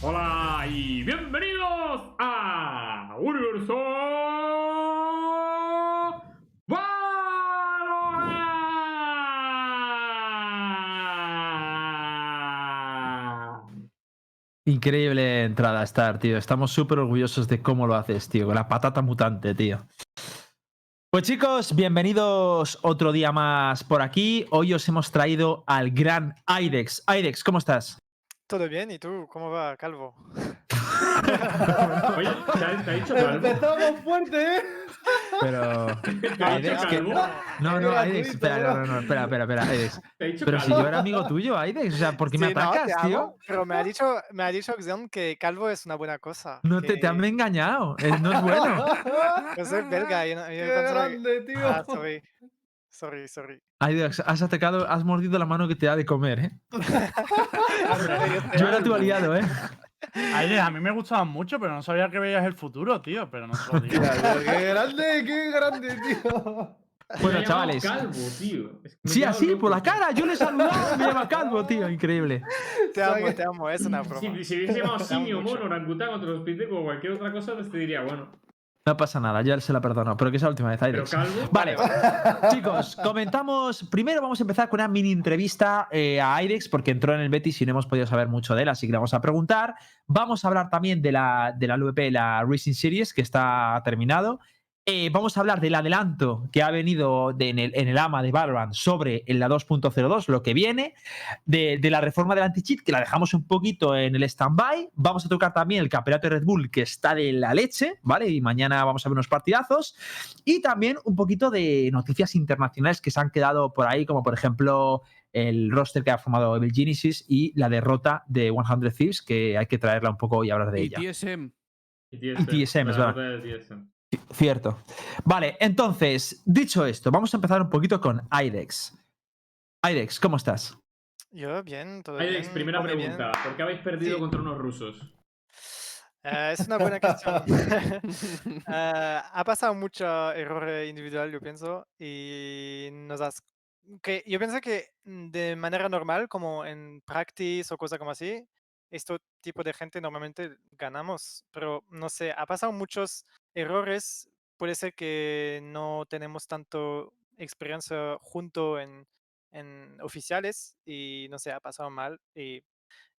Hola y bienvenidos a Universo. Increíble entrada, Star, tío. Estamos súper orgullosos de cómo lo haces, tío. Con la patata mutante, tío. Pues chicos, bienvenidos otro día más por aquí. Hoy os hemos traído al gran Aidex. Aidex, ¿cómo estás? Todo bien, ¿y tú? ¿Cómo va, Calvo? Oye, ¿te ha, te ha dicho calvo? Empezamos fuerte, ¿eh? Pero. ¿Te ha dicho Aidex, que-? No, no, gratuito, espera, no, no, no, espera, espera, espera, Aidex. ¿Te ha dicho Pero si yo era amigo tuyo, Aidex, o sea, ¿por qué me Sí, atacas, tío? amo, pero me ha dicho, me ha dicho Xion que Calvo es una buena cosa. No te, que te han engañado, no es bueno. Yo soy belga y, no- y ¡Qué yo pensaba que- grande, tío! Ah. Sorry, sorry. Aidex, has atacado, has mordido la mano que te da de comer, ¿eh? Yo era tu aliado, ¿eh? Aires, a mí me gustaban mucho, pero no sabía que veías el futuro, tío. Pero no se lo digo. Mira, pero ¡Qué grande, qué grande, tío! Bueno, chavales. Calvo, tío. Es que me Sí, así, loco, por la cara. Yo le he saludado y me llama calvo, tío. Increíble. Te amo, te amo, es una broma. Si, si hubiese llamado simio, mono, orangután, otro hospital o cualquier otra cosa, pues te diría, bueno. No pasa nada, ya se la perdono, pero que es la última vez, calvo. Vale, chicos, comentamos. Primero vamos a empezar con una mini entrevista eh, a Aidex, porque entró en el Betis y no hemos podido saber mucho de él, así que le vamos a preguntar. Vamos a hablar también de la, de la LVP, la Racing Series, que está terminado. Eh, vamos a hablar del adelanto que ha venido de- en, el, en el AMA de Valorant sobre la 2.02, lo que viene, de, de la reforma del anti-cheat, que la dejamos un poquito en el stand-by. Vamos a tocar también el campeonato de Red Bull, que está de la leche, ¿vale? Y mañana vamos a ver unos partidazos. Y también un poquito de noticias internacionales que se han quedado por ahí, como por ejemplo el roster que ha formado Evil Genesis y la derrota de 100 Thieves, que hay que traerla un poco y hablar de Y ella. TSM. Y Y TSM, es la verdad. Cierto. Vale, entonces, dicho esto, vamos a empezar un poquito con Aidex. Aidex, ¿cómo estás? Yo, bien, todo Aidex, bien. primera come bien. pregunta. ¿Por qué habéis perdido Sí. contra unos rusos? Eh, es una buena cuestión. Eh, ha pasado mucho error individual, yo pienso, y nos has... Que yo pienso que de manera normal, como en practice o cosas como así, este tipo de gente normalmente ganamos, pero no sé, ha pasado muchos errores. Puede ser que no tenemos tanto experiencia junto en, en oficiales y no sé, ha pasado mal y,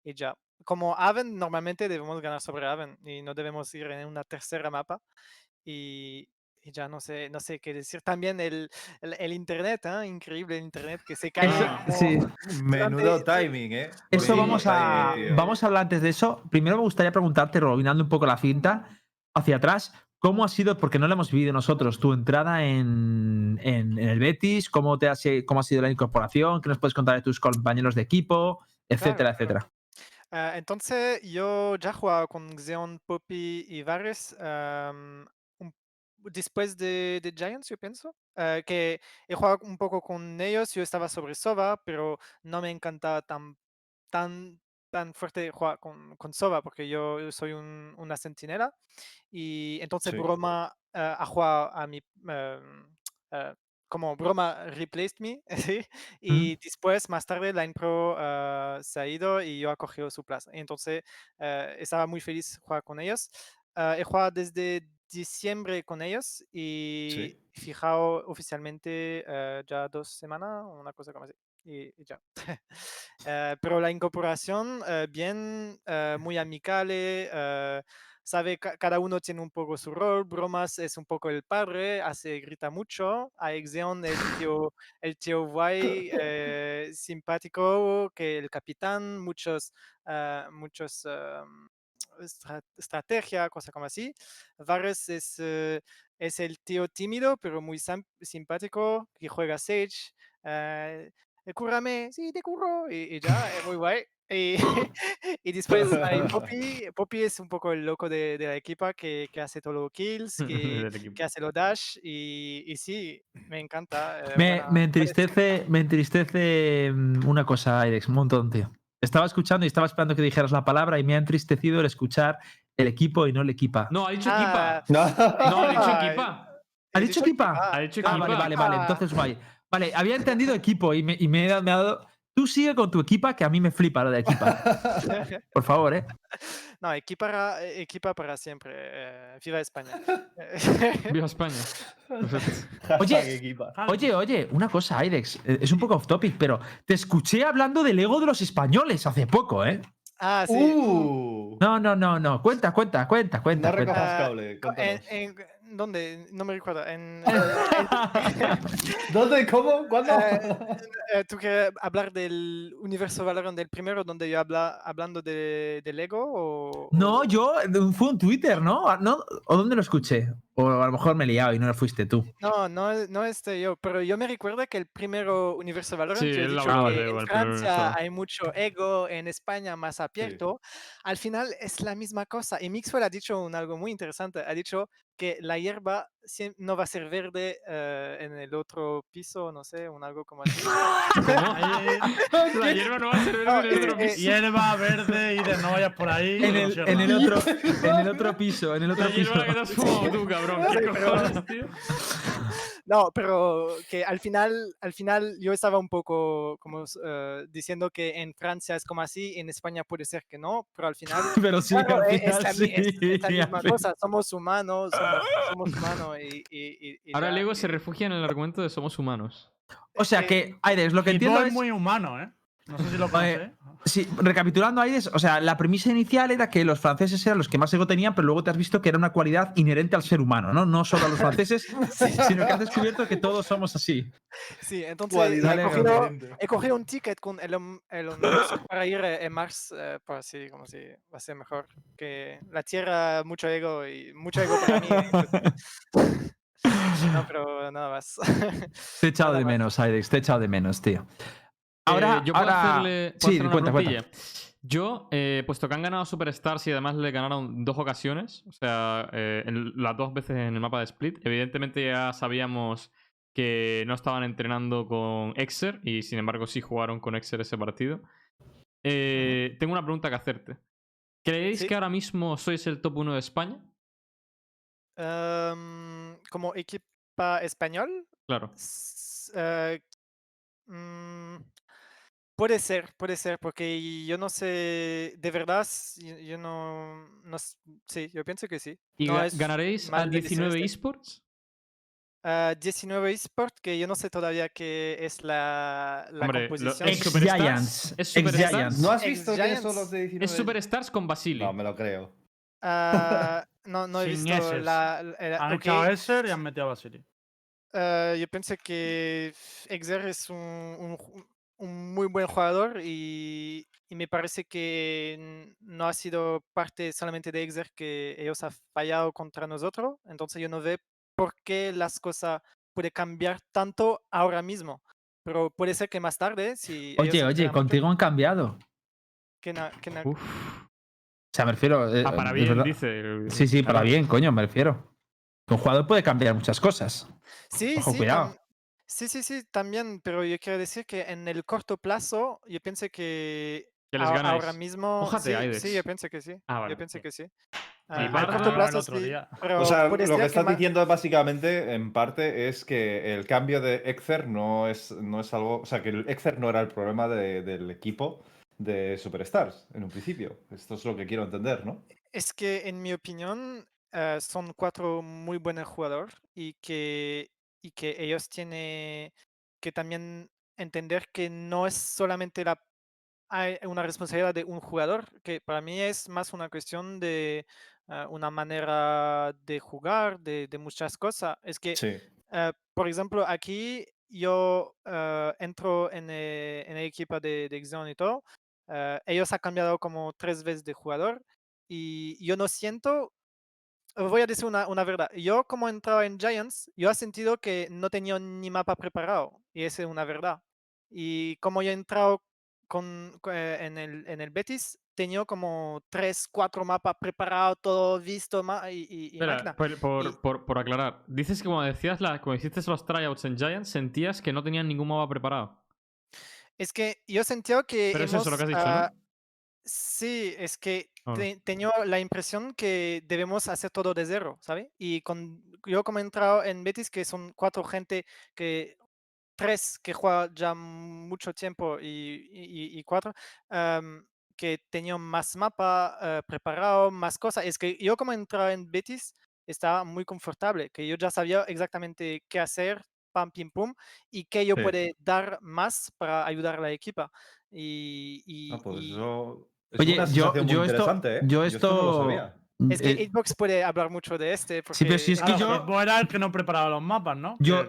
y ya. Como Aven, normalmente debemos ganar sobre Aven y no debemos ir en una tercera mapa. Y, y ya no sé, no sé qué decir. También el, el, el internet, ¿ah? increíble el internet que se cae. Como- sí. Menudo timing, ¿eh? Eso Menudo vamos a, timing, vamos a hablar antes de eso. Primero me gustaría preguntarte, robinando un poco la cinta hacia atrás, ¿cómo ha sido, porque no lo hemos vivido nosotros, tu entrada en, en- en el Betis? ¿Cómo, te ha, ¿Cómo ha sido la incorporación? ¿Qué nos puedes contar de tus compañeros de equipo? Etcétera, Claro, etcétera. Ah, entonces, yo ya jugaba con Xeon, Poppy y Varys am, un- después de, de Giants, yo pienso. ah, que he jugado un poco con ellos, yo estaba sobre Sova, pero no me encantaba tan, tan, tan fuerte jugar con, con Sova, porque yo, yo soy un- una sentinela. Y entonces Sí. Broma ah, ha jugado a mi... ah, como Broma replaced me, ¿sí? Y después, más tarde, Line Pro ah, se ha ido y yo he cogido su plaza. Entonces, eh, estaba muy feliz jugar con ellos. He jugado desde diciembre con ellos y he fijado oficialmente eh, ya dos semanas, una cosa como así. Eh, pero la incorporación, eh, bien, eh, muy amicable. sabe, ca- cada uno tiene un poco su rol. Bromas es un poco el padre, hace, grita mucho. A Exeon, el tío, el tío guay, simpático, que el capitán, muchos, muchos estra- estrategia, cosas como así. Vares es, es el tío tímido, pero muy simpático, que juega Sage. Eh, "Eh, cúrame, sí, te curro, y, y ya, es muy guay. Y, y después hay Poppy. Poppy es un poco el loco de, de la equipa que, que hace todos los kills, que, que hace los dash, y, y sí, me encanta. eh, Me, buena- me entristece, me entristece mm, una cosa, Aidex, un montón, tío. Estaba escuchando y estaba esperando que dijeras la palabra y me ha entristecido el escuchar el equipo y no el equipa. No, ha dicho Ah, equipa. No. No, ha dicho equipa. ¿Ha dicho equipa? Ha dicho Ah, equipa. vale, vale, vale. Entonces, guay. Vale, había entendido equipo y me, y me he dado- me ha dado. tú sigue con tu equipa, que a mí me flipa lo de equipa. Por favor, ¿eh? no, equipa para, equipa para siempre. eh, viva España. Viva España. Oye. Oye, oye, una cosa, Aidex. eh, Es un poco off topic, pero te escuché hablando del ego de los españoles hace poco, ¿eh? ah, sí. Uh, No, no, no, no. Cuenta, cuenta, cuenta, cuenta. no cuenta. Ah, cable. En, en- ¿Dónde? No me recuerdo. En, ¿Dónde? ¿Cómo? ¿Cuándo? Eh, eh, ¿Tú quieres hablar del universo Valorant del primero, donde yo habla hablando de, del ego? O, No, yo fue un Twitter, ¿no? Ah, ¿no? ¿O dónde lo escuché? O a lo mejor me he liado y no lo fuiste tú. No, no, no este yo, pero yo me recuerdo que el primero universo Valorant, Sí, yo he dicho que de ego, en Francia hay mucho ego, en España más abierto. Al final es la misma cosa. Y Mixwell ha dicho un algo muy interesante. Ha dicho que la hierba no va a ser verde eh, en el otro piso, no sé, un algo como así. ¿Cómo? La hierba no va a ser No, verde en el otro eh, piso. hierba verde y de no vayas por ahí. En el, en el otro, en el otro piso, en el otro La piso. hierba que tú, cabrón. ¿Qué cojones, tío? No, pero que al final, al final yo estaba un poco como eh, diciendo que en Francia es como así, en España puede ser que no, pero al final Pero sí, claro, al e- es, final la, sí. es- es la misma cosa, somos humanos, somos, somos humanos y, y- y- y Ahora ya, el ego y- se refugia en el argumento de somos humanos. O sea que, Aides, lo que Y entiendo es. es muy humano, ¿eh? No sé si lo Eh, conoces. Sí, recapitulando, Aides, o sea, la premisa inicial era que los franceses eran los que más ego tenían, pero luego te has visto que era una cualidad inherente al ser humano, ¿no? No solo a los franceses, sino que has descubierto que todos somos así. Sí, entonces he cogido, he cogido un ticket con Elon, Elon Musk para ir eh, en Mars, eh, por así, como si va a ser mejor. Que la Tierra, mucho ego y mucho ego para mí. entonces- no, pero nada más. Te he echado Nada de más. menos, Aidex, te he echado de menos, tío. Ahora, Eh, yo puedo ahora... hacerle puedo sí, hacer una cuenta? Yo, eh, puesto que han ganado Superstars y además le ganaron dos ocasiones, o sea, eh, en- las dos veces en el mapa de Split, evidentemente ya sabíamos que no estaban entrenando con Exer y sin embargo sí jugaron con Exer ese partido. Eh, Tengo una pregunta que hacerte. ¿Creéis Sí. que ahora mismo sois el top 1 de España? Em, como equipa español, Claro. S- mm, puede ser, puede ser, porque yo no sé, de verdad, yo, yo no, no sí, yo pienso que sí. ¿Y No ganaréis al de decir 19 este. esports? Ah, 19 eSport, que yo no sé todavía qué es la, la Hombre, lo- composición. es Ex Superstars, Giants. es Ex Superstars. Giants. ¿No has visto quiénes son los de 19? Es Superstars con Basili. No, me lo creo. Ah, no, no he Sin visto eses. la... la- Han ok, echado a Esser y han metido a Basili. Ah, yo pensé que Exer es un, un muy buen jugador y, y me parece que no ha sido parte solamente de Exer que ellos han fallado contra nosotros. Entonces yo no veo por qué las cosas pueden cambiar tanto ahora mismo. Pero puede ser que más tarde, si... Oye, oye, contigo han cambiado. que na- que na- Uf. O sea, me refiero. eh, Ah, para bien, dice. el- Sí, sí, para bien, coño, me refiero. Un jugador puede cambiar muchas cosas. Sí, Ojo, sí, cuidado. tam- sí, sí, sí, también, pero yo quiero decir que en el corto plazo, yo pienso que Que les a- ganáis. ahora mismo, Mójate, sí, sí, yo pienso que sí, Ah, vale, yo pienso bien. que sí. Ah, a corto plazo otro sí, día. pero O sea, lo ser que estás ma- diciendo básicamente, en parte, es que el cambio de Exer no es, no es algo. O sea, que el Exer no era el problema de- del equipo de Superstars en un principio. Esto es lo que quiero entender, ¿no? Es que en mi opinión eh, son cuatro muy buenos jugadores y que, y que ellos tienen que también entender que no es solamente la, una responsabilidad de un jugador, que para mí es más una cuestión de eh, una manera de jugar, de, de muchas cosas. Es que Sí. eh, por ejemplo, aquí yo eh, entro en, eh, en el equipo de, de Xeon y todo. ellos han cambiado como tres veces de jugador y yo no siento, voy a decir una, una verdad, yo como entraba en Giants, yo he sentido que no tenía ni mapa preparado y esa es una verdad. Y como yo he entrado con, co- eh, en, el, en el Betis, tenía como tres, cuatro mapas preparados, todo visto y, y- Espera, máquina. por, por- Y- por- por aclarar. Dices que cuando decías la, cuando hiciste los tryouts en Giants, sentías que no tenían ningún mapa preparado. Es que yo sentía que Pero es eso hemos, lo que has dicho, ah, ¿no? Sí, es que te- tenía la impresión que debemos hacer todo de cero, ¿sabes? Y con, yo como he entrado en Betis, que son cuatro gente que tres que juegan ya mucho tiempo y, y- y cuatro que tenían más mapa eh, preparado, más cosas. Es que yo como entraba en Betis estaba muy confortable, que yo ya sabía exactamente qué hacer, pam, pim, pum, y qué yo Sí. puede dar más para ayudar a la equipa. Y, y- Ah, pues y- eso es Oye, una yo, yo esto, ¿eh? yo no esto, lo sabía. es que eh, Xbox puede hablar mucho de este. Porque Sí, pero si es que Claro, yo- era el que no preparaba los mapas, ¿no? Yo-.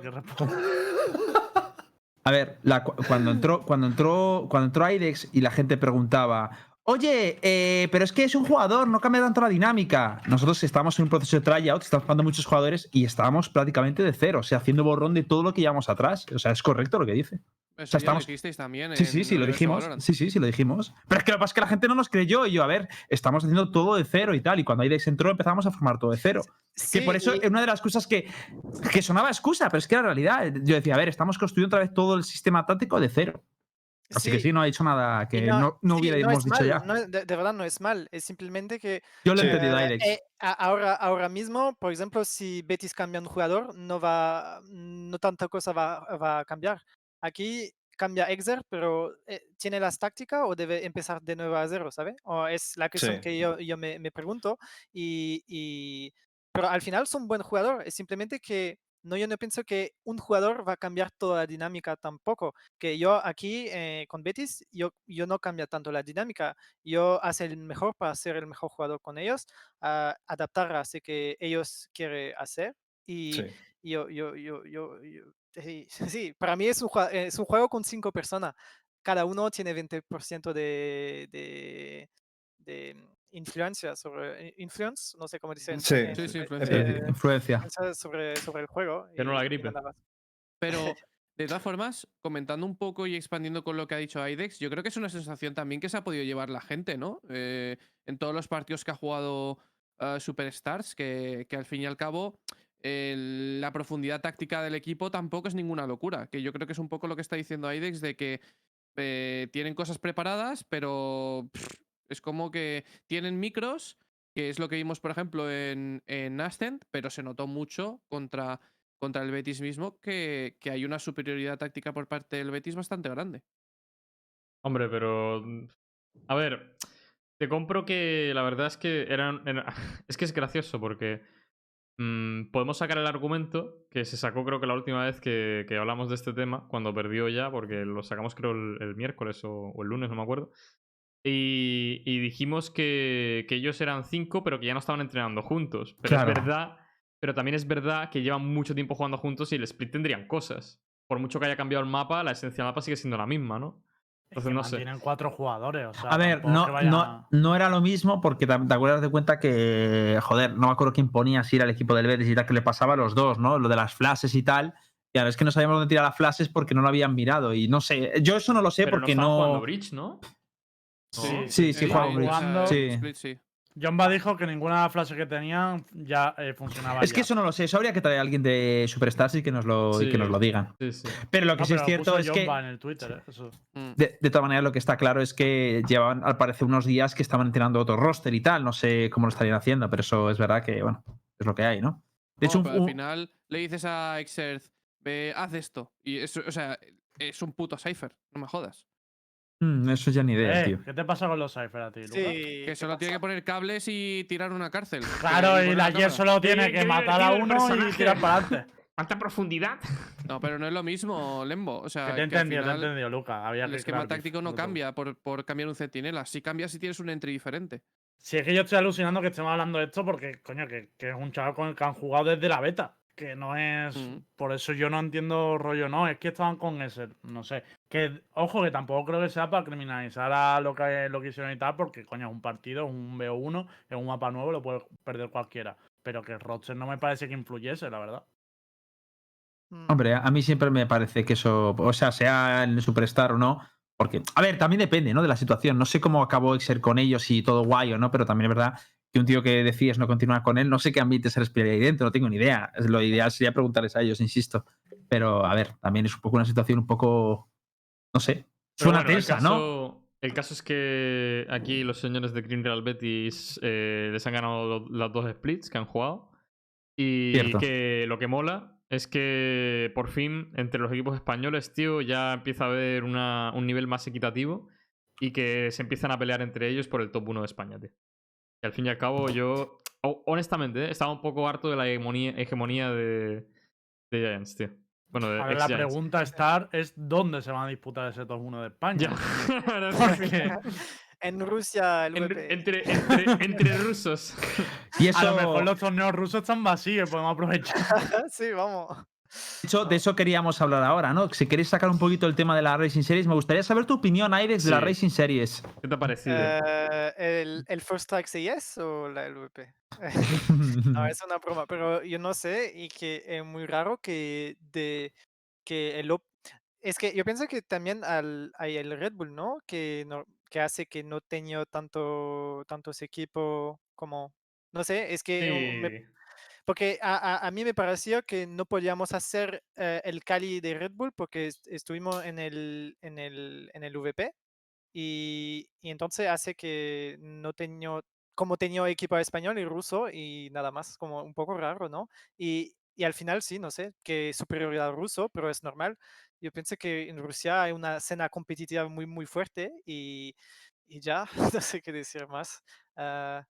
A ver, la cuando entró, cuando entró, cuando entró IDEX y la gente preguntaba, oye, eh, pero es que es un jugador, no cambia tanto la dinámica. Nosotros estábamos en un proceso de tryout, estamos jugando muchos jugadores y estábamos prácticamente de cero, o sea, haciendo borrón de todo lo que llevamos atrás. O sea, es correcto lo que dice. Eso sea, ya estamos- lo dijisteis también. Sí, sí, sí, lo dijimos. Valorant. Sí, sí, sí, lo dijimos. Pero es que lo que pasa es que la gente no nos creyó y yo, a ver, estamos haciendo todo de cero y tal. Y cuando IDEX entró empezamos a formar todo de cero. Que Sí, por eso y- es una de las cosas que, que sonaba excusa, pero es que era realidad. Yo decía, a ver, estamos construyendo otra vez todo el sistema táctico de cero. Así que sí, no ha dicho nada que no, no sí, hubiéramos es dicho mal, ya. no de, de verdad no es mal, es simplemente que Yo lo he Sí. entendido, Eh, Aidex. eh, ahora, ahora mismo, por ejemplo, si Betis cambia un jugador, no va, no tanta cosa va, va a cambiar. Aquí cambia Exer, pero eh, ¿tiene las tácticas o debe empezar de nuevo a cero, ¿sabe? O es la cuestión Sí. que yo, yo me, me pregunto. Y, y- pero al final son buen jugador, es simplemente que no, yo no pienso que un jugador va a cambiar toda la dinámica tampoco. Que yo aquí eh, con Betis, yo, yo no cambia tanto la dinámica. Yo hace el mejor para ser el mejor jugador con ellos, a adaptar a lo que ellos quieren hacer. Y Sí. yo, yo, yo, yo, yo- sí, sí, para mí es un, jua- es un juego con cinco personas. Cada uno tiene 20% de, de, de influencia sobre, influence, no sé cómo dice. en- Sí. en- Sí, sí, eh, influencia. Eh, influencia. influencia sobre, sobre el juego. Que no la gripe. Pero, de todas formas, comentando un poco y expandiendo con lo que ha dicho Aidex, yo creo que es una sensación también que se ha podido llevar la gente, ¿no? Eh, en todos los partidos que ha jugado eh, Superstars, que, que al fin y al cabo la profundidad táctica del equipo tampoco es ninguna locura. Que yo creo que es un poco lo que está diciendo Aidex de que eh, tienen cosas preparadas, pero es como que tienen micros, que es lo que vimos, por ejemplo, en, en Ascent, pero se notó mucho contra, contra el Betis mismo que, que hay una superioridad táctica por parte del Betis bastante grande. Hombre, pero. A ver, te compro que la verdad es que eran. era- Es que es gracioso porque. Mm, podemos sacar el argumento que se sacó, creo que la última vez que, que hablamos de este tema, cuando perdió ya, porque lo sacamos, creo, el, el miércoles o, o el lunes, no me acuerdo. Y, y dijimos que, que ellos eran cinco, pero que ya no estaban entrenando juntos. Pero Claro. es verdad. Pero también es verdad que llevan mucho tiempo jugando juntos y el split tendrían cosas. Por mucho que haya cambiado el mapa, la esencia del mapa sigue siendo la misma, ¿no? Es Entonces no sé. Tienen cuatro jugadores. O sea, A ver, no, vaya- no, no era lo mismo porque te, te acuerdas de cuenta que, joder, no me acuerdo quién ponía si era el equipo del Betis y tal, que le pasaba a los dos, ¿no? Lo de las flashes y tal. Y ahora es que no sabíamos dónde tirar las flashes porque no lo habían mirado. Y no sé, yo eso no lo sé Pero porque no. jugando no. Bridge, ¿no? Sí, Sí, sí, Sí. Split, sí. Jomba dijo que ninguna frase que tenían ya eh, funcionaba. Es que eso no lo sé. Eso habría que traer a alguien de Superstars y que nos lo, y que nos lo digan. Sí, sí. Pero lo que No, sí es cierto es que. Jomba en el Twitter, eh, eso. Mm. De, de todas maneras, lo que está claro es que llevaban, al parecer, unos días que estaban entrenando otro roster y tal. No sé cómo lo estarían haciendo, pero eso es verdad que, bueno, es lo que hay, ¿no? De hecho, No, un- pero al final le dices a Exerth, ve, haz esto. Y eso, o sea, es un puto cipher, no me jodas. Mm, eso ya ni idea, Eh, tío. ¿Qué te pasa con los Cypher a ti, Lucas? Sí, Que ¿qué solo tiene que poner cables y tirar una cárcel. Claro, y la cámara. solo tiene que qué matar a divertido el uno y personaje. tirar para adelante. ¿Cuánta profundidad? No, pero no es lo mismo, Lembo. O sea, Que te he al entendido, te he final entendido, Lucas. Había el que esquema crear táctico no cambia por, por cambiar un centinela. Si cambia si tienes un entry diferente. Si es que yo estoy alucinando que estemos hablando de esto porque, coño, que, que es un chaval con el que han jugado desde la beta. Que no es. Mm. Por eso yo no entiendo rollo, no. Es que estaban con ese. No sé. Que, ojo, que tampoco creo que sea para criminalizar a lo que lo que hicieron y tal, porque, coño, es un partido, es un BO1, es un mapa nuevo, lo puede perder cualquiera. Pero que roster no me parece que influyese, la verdad. Mm. Hombre, a mí siempre me parece que eso, o sea, sea el Superstar o no, porque, a ver, también depende, ¿no? De la situación. No sé cómo acabó Exer con ellos y todo guay o no, pero también es verdad que un tío que decides no continuar con él, no sé qué ambiente se respiraría ahí dentro, no tengo ni idea. Lo ideal sería preguntarles a ellos, insisto. Pero, a ver, también es un poco una situación un poco, no sé, Pero suena bueno, tensa, ¿no? El caso es que aquí los señores de Green Real Betis eh, les han ganado las dos splits que han jugado. Y Cierto. que lo que mola es que por fin entre los equipos españoles, tío, ya empieza a haber una- un nivel más equitativo y que se empiezan a pelear entre ellos por el top 1 de España, tío. Y al fin y al cabo, yo, ho- honestamente, ¿eh? estaba un poco harto de la hegemonía, hegemonía de, de Giants, tío. Bueno, de A ver, la pregunta Star es dónde se van a disputar ese top 1 de España. Ya, Porque En Rusia, el en- entre, entre, entre rusos. Y eso, a lo mejor los torneos rusos están vacíos, podemos aprovechar. sí, vamos. De hecho, de eso queríamos hablar ahora, ¿no? Si queréis sacar un poquito el tema de la Racing Series, me gustaría saber tu opinión, Aidex, de la Sí. Racing Series. ¿Qué te ha parecido? Eh, el, ¿El First Strike CES o la LVP? No, es una broma, pero yo no sé y que es muy raro que de que el op- es que yo pienso que también al, hay el Red Bull, ¿no? Que no que hace que no tenga tanto tantos equipos como no sé, es que uh, me- Sí. Porque a, a- a mí me pareció que no podíamos hacer eh, el Cali de Red Bull porque est- estuvimos en el en el en el VP y, y entonces hace que no tenía, como tenía equipo español y ruso y nada más, como un poco raro, ¿no? Y, y al final sí, no sé, que superioridad ruso, pero es normal. Yo pienso que en Rusia hay una escena competitiva muy, muy fuerte y, y ya, no sé qué decir más. Ah,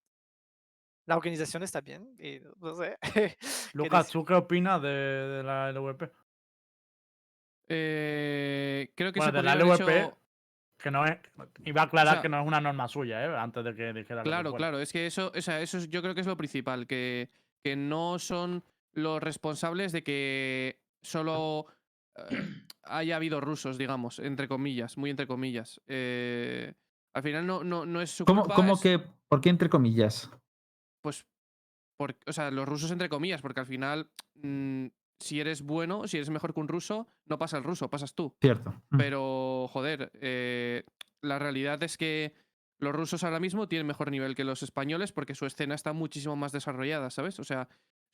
la organización está bien y no sé. Lucas. ¿tú qué opinas de, de la LVP? Eh, creo que Bueno, se de la LVP, hecho- Que no es. Iba a aclarar sea, que no es una norma suya, ¿eh? Antes de que dijera. que Claro, claro, es que eso, o sea, eso es- yo creo que es lo principal, que, que no son los responsables de que solo eh, haya habido rusos, digamos, entre comillas, muy entre comillas. Eh, al final no, no, no es su ¿Cómo, culpa, cómo es, que, por qué entre comillas? Pues, por- o sea, los rusos entre comillas, porque al final, mm, si eres bueno, si eres mejor que un ruso, no pasa el ruso, pasas tú. Cierto. Mm. Pero, joder, eh, la realidad es que los rusos ahora mismo tienen mejor nivel que los españoles porque su escena está muchísimo más desarrollada, ¿sabes? O sea,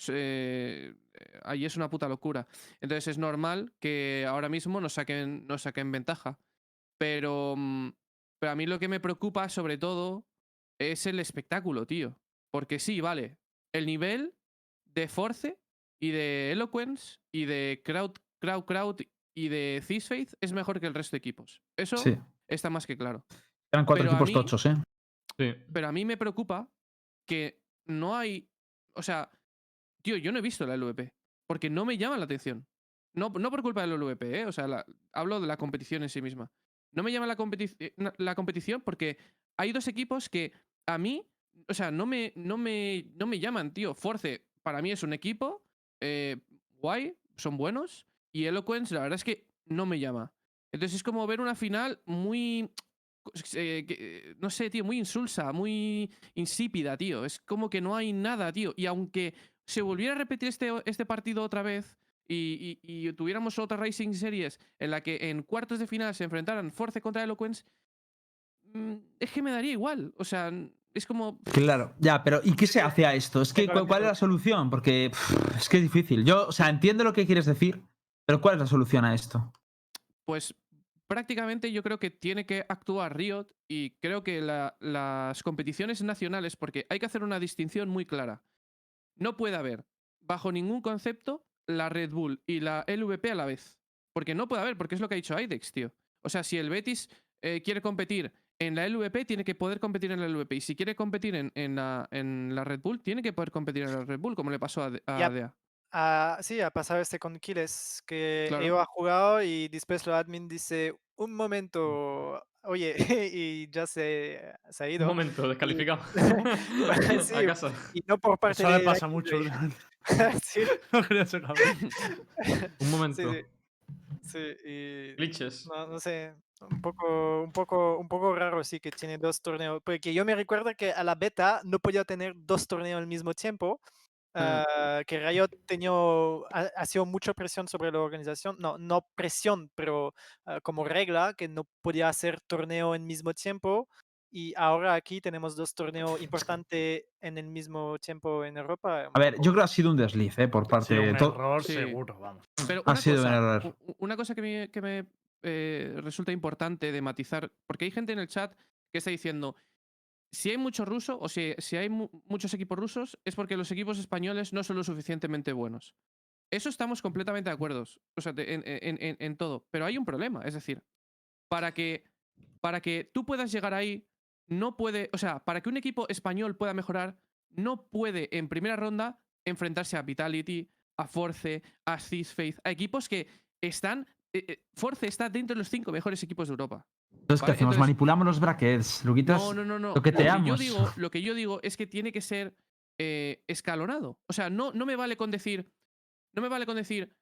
eh, eh, ahí es una puta locura. Entonces es normal que ahora mismo nos saquen, nos saquen ventaja. Pero, mm, pero a mí lo que me preocupa sobre todo es el espectáculo, tío. Porque sí, vale, el nivel de Force y de Eloquence y de Crowd, Crowd, Crowd y de Faith es mejor que el resto de equipos. Eso Sí. está más que claro. Eran cuatro pero a equipos mí- tochos, ¿eh? Sí. Pero a mí me preocupa que no hay. O sea, tío, yo no he visto la LVP. Porque no me llama la atención. No, no por culpa de la LVP, ¿eh? O sea, la- hablo de la competición en sí misma. No me llama la, competi- eh, la competición porque hay dos equipos que a mí. O sea, no me, no me, no me llaman, tío. Force, para mí es un equipo. eh, guay, son buenos. Y Eloquence, la verdad es que no me llama. Entonces es como ver una final muy. eh, no sé, tío, muy insulsa, muy insípida, tío. Es como que no hay nada, tío. Y aunque se volviera a repetir este, este partido otra vez y, y- y tuviéramos otra Racing Series en la que en cuartos de final se enfrentaran Force contra Eloquence, mm, es que me daría igual. O sea, es como. Claro, ya, pero ¿y qué se hace a esto? Es que, ¿cuál, cuál es la solución? Porque pff, es que es difícil. Yo, o sea, entiendo lo que quieres decir, pero ¿cuál es la solución a esto? Pues prácticamente yo creo que tiene que actuar Riot y creo que la- las competiciones nacionales, porque hay que hacer una distinción muy clara. No puede haber, bajo ningún concepto, la Red Bull y la LVP a la vez. Porque no puede haber, porque es lo que ha dicho IDEX, tío. O sea, si el Betis eh, quiere competir en la LVP, tiene que poder competir en la LVP. Y si quiere competir en, en la, en la Red Bull, tiene que poder competir en la Red Bull, como le pasó a, a. DEA. Ah, sí, ha pasado este con Kiles, que Claro. iba a jugar y después lo admin dice, un momento, oye, y ya se, se ha Un ido. momento, descalificado. Sí, a casa. Y no por parte Eso de... le pasa mucho. sí, no quería. Un sí, momento. sí. Sí, y Glitches. no, no sé, un poco, un poco, un poco raro sí que tiene dos torneos, porque yo me recuerdo que a la beta no podía tener dos torneos al mismo tiempo, ah, que Riot tenía, ha, ha sido mucha presión sobre la organización, no, no presión, pero ah, como regla, que no podía hacer torneo en mismo tiempo, y ahora aquí tenemos dos torneos importantes en el mismo tiempo en Europa. A ver, yo creo que ha sido un desliz, ¿eh? Por Sí, parte de un todo. error Sí. seguro, vamos. Pero Ha sido un cosa, error. u- u- Una cosa que me, que me, eh, resulta importante de matizar, porque hay gente en el chat que está diciendo, si hay mucho ruso o si, si hay mu- muchos equipos rusos, es porque los equipos españoles no son lo suficientemente buenos. Eso estamos completamente de acuerdo. O sea, en, en- en- todo. Pero hay un problema. Es decir, para que, para que tú puedas llegar ahí, no puede. O sea, para que un equipo español pueda mejorar, no puede en primera ronda enfrentarse a Vitality, a Force, a Faith, a equipos que están. Eh, eh, Force está dentro de los cinco mejores equipos de Europa. Entonces, ¿qué Vale, hacemos? entonces- Manipulamos los brackets, Luquitas. No, no, no, no. lo que te yo digo, lo que yo digo es que tiene que ser eh, escalonado. O sea, no, no me vale con decir. No me vale con decir.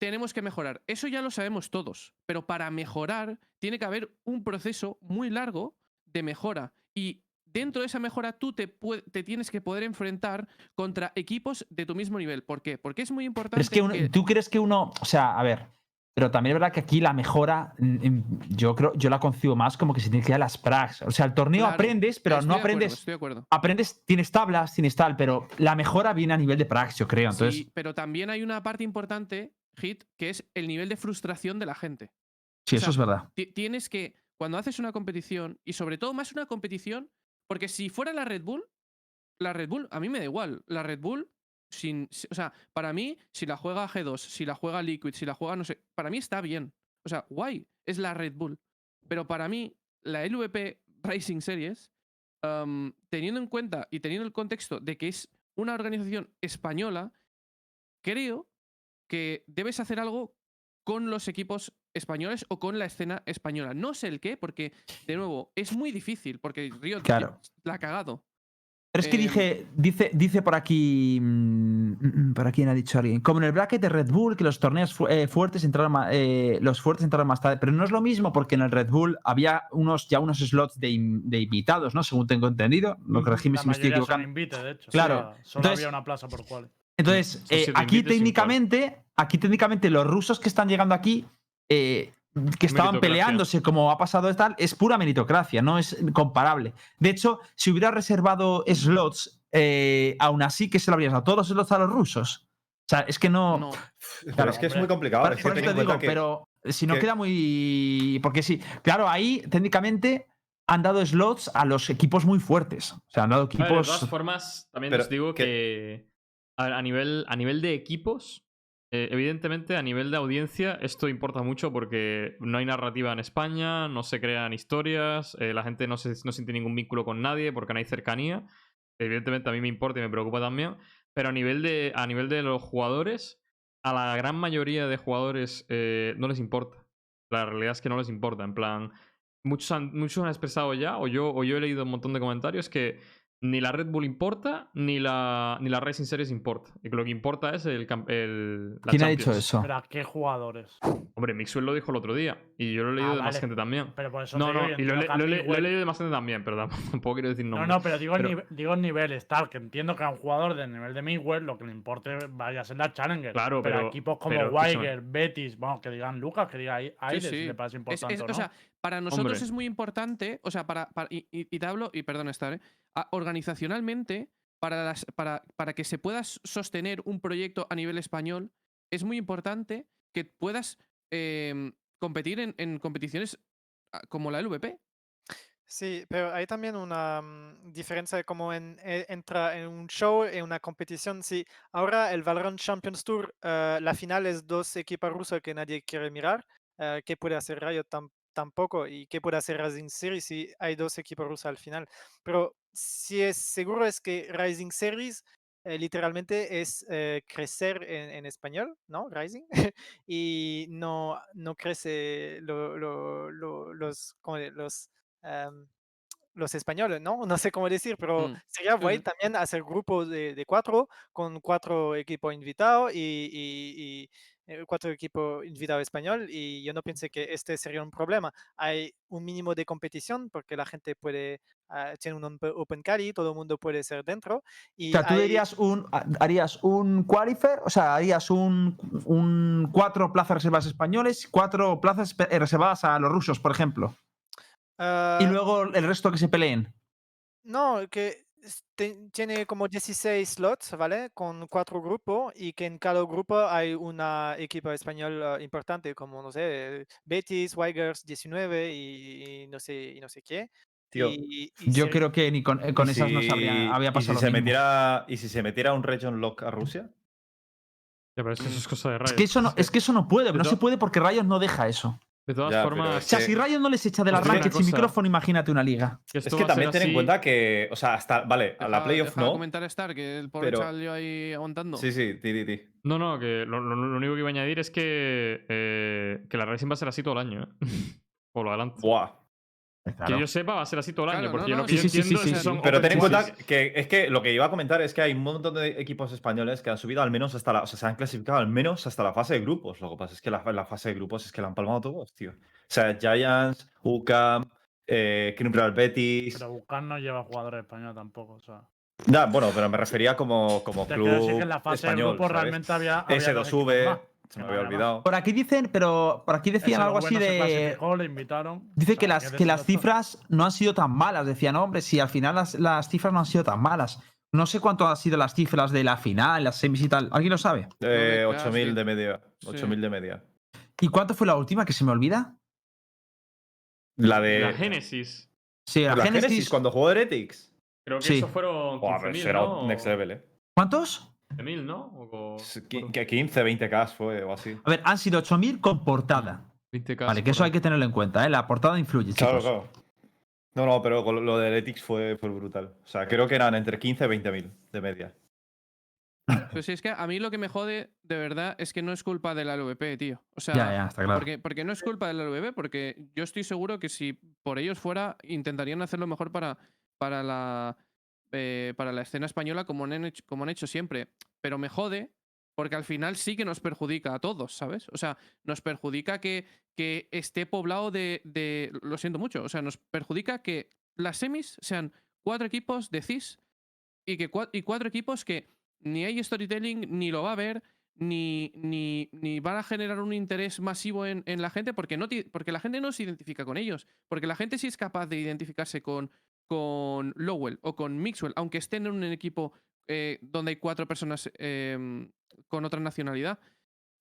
Tenemos que mejorar. Eso ya lo sabemos todos. Pero para mejorar, tiene que haber un proceso muy largo de mejora. Y dentro de esa mejora, tú te, te tienes que poder enfrentar contra equipos de tu mismo nivel. ¿Por qué? Porque es muy importante. Pero es que, un- que- tú crees que uno, o sea, a ver, pero también es verdad que aquí la mejora, mm, mm, yo creo, yo la concibo más como que se tiene que ir a las prags. O sea, el torneo Claro, aprendes, pero no de acuerdo, aprendes, estoy de acuerdo. aprendes, tienes tablas, tienes tal, pero la mejora viene a nivel de prax, yo creo. Entonces, Sí, pero también hay una parte importante, Hit, que es el nivel de frustración de la gente. sí, o eso es verdad. ti- tienes que, cuando haces una competición, y sobre todo más una competición, porque si fuera la Red Bull, la Red Bull, a mí me da igual. La Red Bull, sin, si- o sea, para mí, si la juega G2, si la juega Liquid, si la juega, no sé, para mí está bien. O sea, guay, es la Red Bull. Pero para mí, la LVP Racing Series, teniendo en cuenta y teniendo el contexto de que es una organización española, creo que debes hacer algo con los equipos españoles o con la escena española. No sé el qué, porque, de nuevo, es muy difícil, porque Riot Claro. la ha cagado. Pero es que Em, dije, dice, dice por aquí, mm, mm, por aquí ha dicho alguien, como en el bracket de Red Bull, que los torneos fu- eh, fuertes entraron ma- eh, los fuertes entraron más tarde, pero no es lo mismo porque en el Red Bull había unos ya unos slots de, in- de invitados, ¿no? Según tengo entendido, lo La si me estoy equivocando. de hecho. Claro, O sea, solo entonces- había una plaza por cual. Entonces, eh, aquí técnicamente, aquí técnicamente los rusos que están llegando aquí, eh, que estaban peleándose como ha pasado de tal, es pura meritocracia, no es comparable. De hecho, si hubiera reservado slots, eh, aún así que se lo habrías dado todos los slots a los rusos. O sea, es que no. No. Pero Claro, es que es muy complicado. Por- es que por eso te digo, que- pero si no que- queda muy. Porque sí, claro, ahí técnicamente han dado slots a los equipos muy fuertes. O sea, han dado ver, de equipos. todas formas, también Pero os digo que- que, a, ver, a nivel, a nivel de equipos, eh, evidentemente a nivel de audiencia esto importa mucho porque no hay narrativa en España, no se crean historias, eh, la gente no, se, no siente ningún vínculo con nadie porque no hay cercanía. Evidentemente a mí me importa y me preocupa también, pero a nivel de, a nivel de los jugadores, a la gran mayoría de jugadores eh, no les importa. La realidad es que no les importa, en plan... Muchos han, muchos han expresado ya, o yo, o yo he leído un montón de comentarios, que ni la Red Bull importa, ni la, ni la Racing Series importa. Y lo que importa es el, el la ¿Quién ha dicho Champions. eso? Pero ¿a qué jugadores? Hombre, Mixwell lo dijo el otro día. Y yo lo he leído Ah, de más gente también. Pero por eso No, no, y lo, que lo he- lo leído de más gente también, pero tampoco, quiero decir No, nombres. no, pero digo, Pero- nive- digo niveles, tal, que entiendo que a un jugador del nivel de Miguel lo que le importe vaya a ser la Challenger. Claro, pero, pero- equipos como pero. Weiger, Betis, bueno, que digan Lucas, que diga Ai- Aires, sí. si le parece Es- importante es- o o no. sea, para nosotros Hombre. es muy importante, o sea, para, para- y, y- y te hablo, y perdón estar, ¿eh? Organizacionalmente, para, las, para, para que se pueda sostener un proyecto a nivel español, es muy importante que puedas em, competir en, en competiciones ah, como la LVP. Sí, pero hay también una mm, diferencia como en, eh, entra en un show, en una competición. Sí, ahora el Valorant Champions Tour, eh, la final es dos equipos rusos que nadie quiere mirar. eh, ¿Qué puede hacer Riot tam- tampoco? ¿Y qué puede hacer Rising Series si hay dos equipos rusos al final? Pero si es seguro es que Rising Series eh, literalmente es eh, crecer en, en español, ¿no? Rising. y no, no crece lo- lo- lo- los, ¿cómo de- los, em, los españoles, ¿no? No sé cómo decir, pero Mm, sería guay sí. también hacer grupos de, de cuatro con cuatro equipos invitados y, cuatro equipos invitados español y yo no pensé que este sería un problema. Hay un mínimo de competición porque la gente puede, ah, tiene un open- carry, todo el mundo puede ser dentro. O Y sea, tú hay- dirías un, harías un qualifier, o sea, harías un, un cuatro plazas reservadas españoles, cuatro plazas eh, reservadas a los rusos, por ejemplo. Y ah, luego el resto que se peleen. No, que tiene como 16 slots, ¿vale? Con cuatro grupos y que en cada grupo hay una equipo español ah, importante, como, no sé, Betis, Weigers 19 y, y no sé, y no sé qué. Tío, Y- y Yo creo que ni con, eh, con ¿y esas no sabría, había y pasado si lo se mismo. metiera ¿Y si se metiera un region lock a Rusia? Ya, pero es que eso es cosa de Riot. Es que eso no, es que eso no puede, no se puede porque Riot no deja eso. De todas Ya, formas, O sea, Sí. si Riot no les echa de la una ranked sin micrófono, imagínate una liga. que Es que también ten en cuenta que, o sea, hasta, vale, a la playoff deja no. comentar Star, que el pobre pero- chaval yo ahí aguantando. Sí, sí, ti, ti, ti. No, no, que lo, lo- lo único que iba a añadir es que, eh, que la Racing va a ser así todo el año. ¿eh? Por lo adelante. Buah. Que yo sepa, va a ser así todo el Claro, año. Porque no, lo no, que sí, yo sí, sí, entiendo sí, es que sí. son Pero ten en cuenta que es que lo que iba a comentar es que hay un montón de equipos españoles que han subido al menos hasta la. O sea, se han clasificado al menos hasta la fase de grupos. Lo que pasa es que la, la fase de grupos es que la han palmado todos, tío. O sea, Giants, UCAM, eh, Criminal Betis. Pero buscar no lleva jugadores españoles tampoco. O sea. Bueno, pero me refería como, como club que en la fase español. de grupo ¿sabes? realmente había. había dos equipos S2V, más. Se me había no olvidado. Por aquí dicen, pero por aquí decían algo así no de. le invitaron. Dice O sea, que las, ¿qué que las cifras no han sido tan malas. Decían, hombre, si al final las, las cifras no han sido tan malas. No sé cuánto han sido las cifras de la final, las semis y tal. ¿Alguien lo sabe? Eh, Nueve K, 8.000 sí. de media. Sí. 8.000 de media. ¿Y cuánto fue la última que se me olvida? La de. La Génesis. Sí, la, la Genesis. Genesis, cuando jugó Heretics. Creo que Sí. eso fueron Buah, pero 15.000, eso era ¿no? next level, eh. ¿Cuántos? 15.000, ¿no? O- qui- Que 15, 20k fue o así. A ver, han sido 8.000 con portada. 20K. Vale, que eso hay que tenerlo en cuenta, ¿eh? La portada influye, Claro, chicos. claro. No, no, pero con lo de Heretics fue, fue brutal. O sea, creo que eran entre 15 y 20.000 de media. Pues sí, es que a mí lo que me jode, de verdad, es que no es culpa de la LVP, tío. O sea, Ya, ya, está claro. Porque, porque no es culpa de la LVP, porque yo estoy seguro que si por ellos fuera, intentarían hacerlo mejor para, para, la, eh, para la escena española como han, hecho, siempre. Pero me jode porque al final sí que nos perjudica a todos, ¿sabes? O sea, nos perjudica que, que esté poblado de. Lo siento mucho, o sea, nos perjudica que las semis sean cuatro equipos de CIS y, que, y cuatro equipos que ni hay storytelling, ni lo va a haber, ni, ni, ni van a generar un interés masivo en, en la gente porque, no, porque la gente no se identifica con ellos. Porque la gente sí es capaz de identificarse con, con Lowell o con Mixwell, aunque estén en un equipo eh, donde hay cuatro personas em, con otra nacionalidad.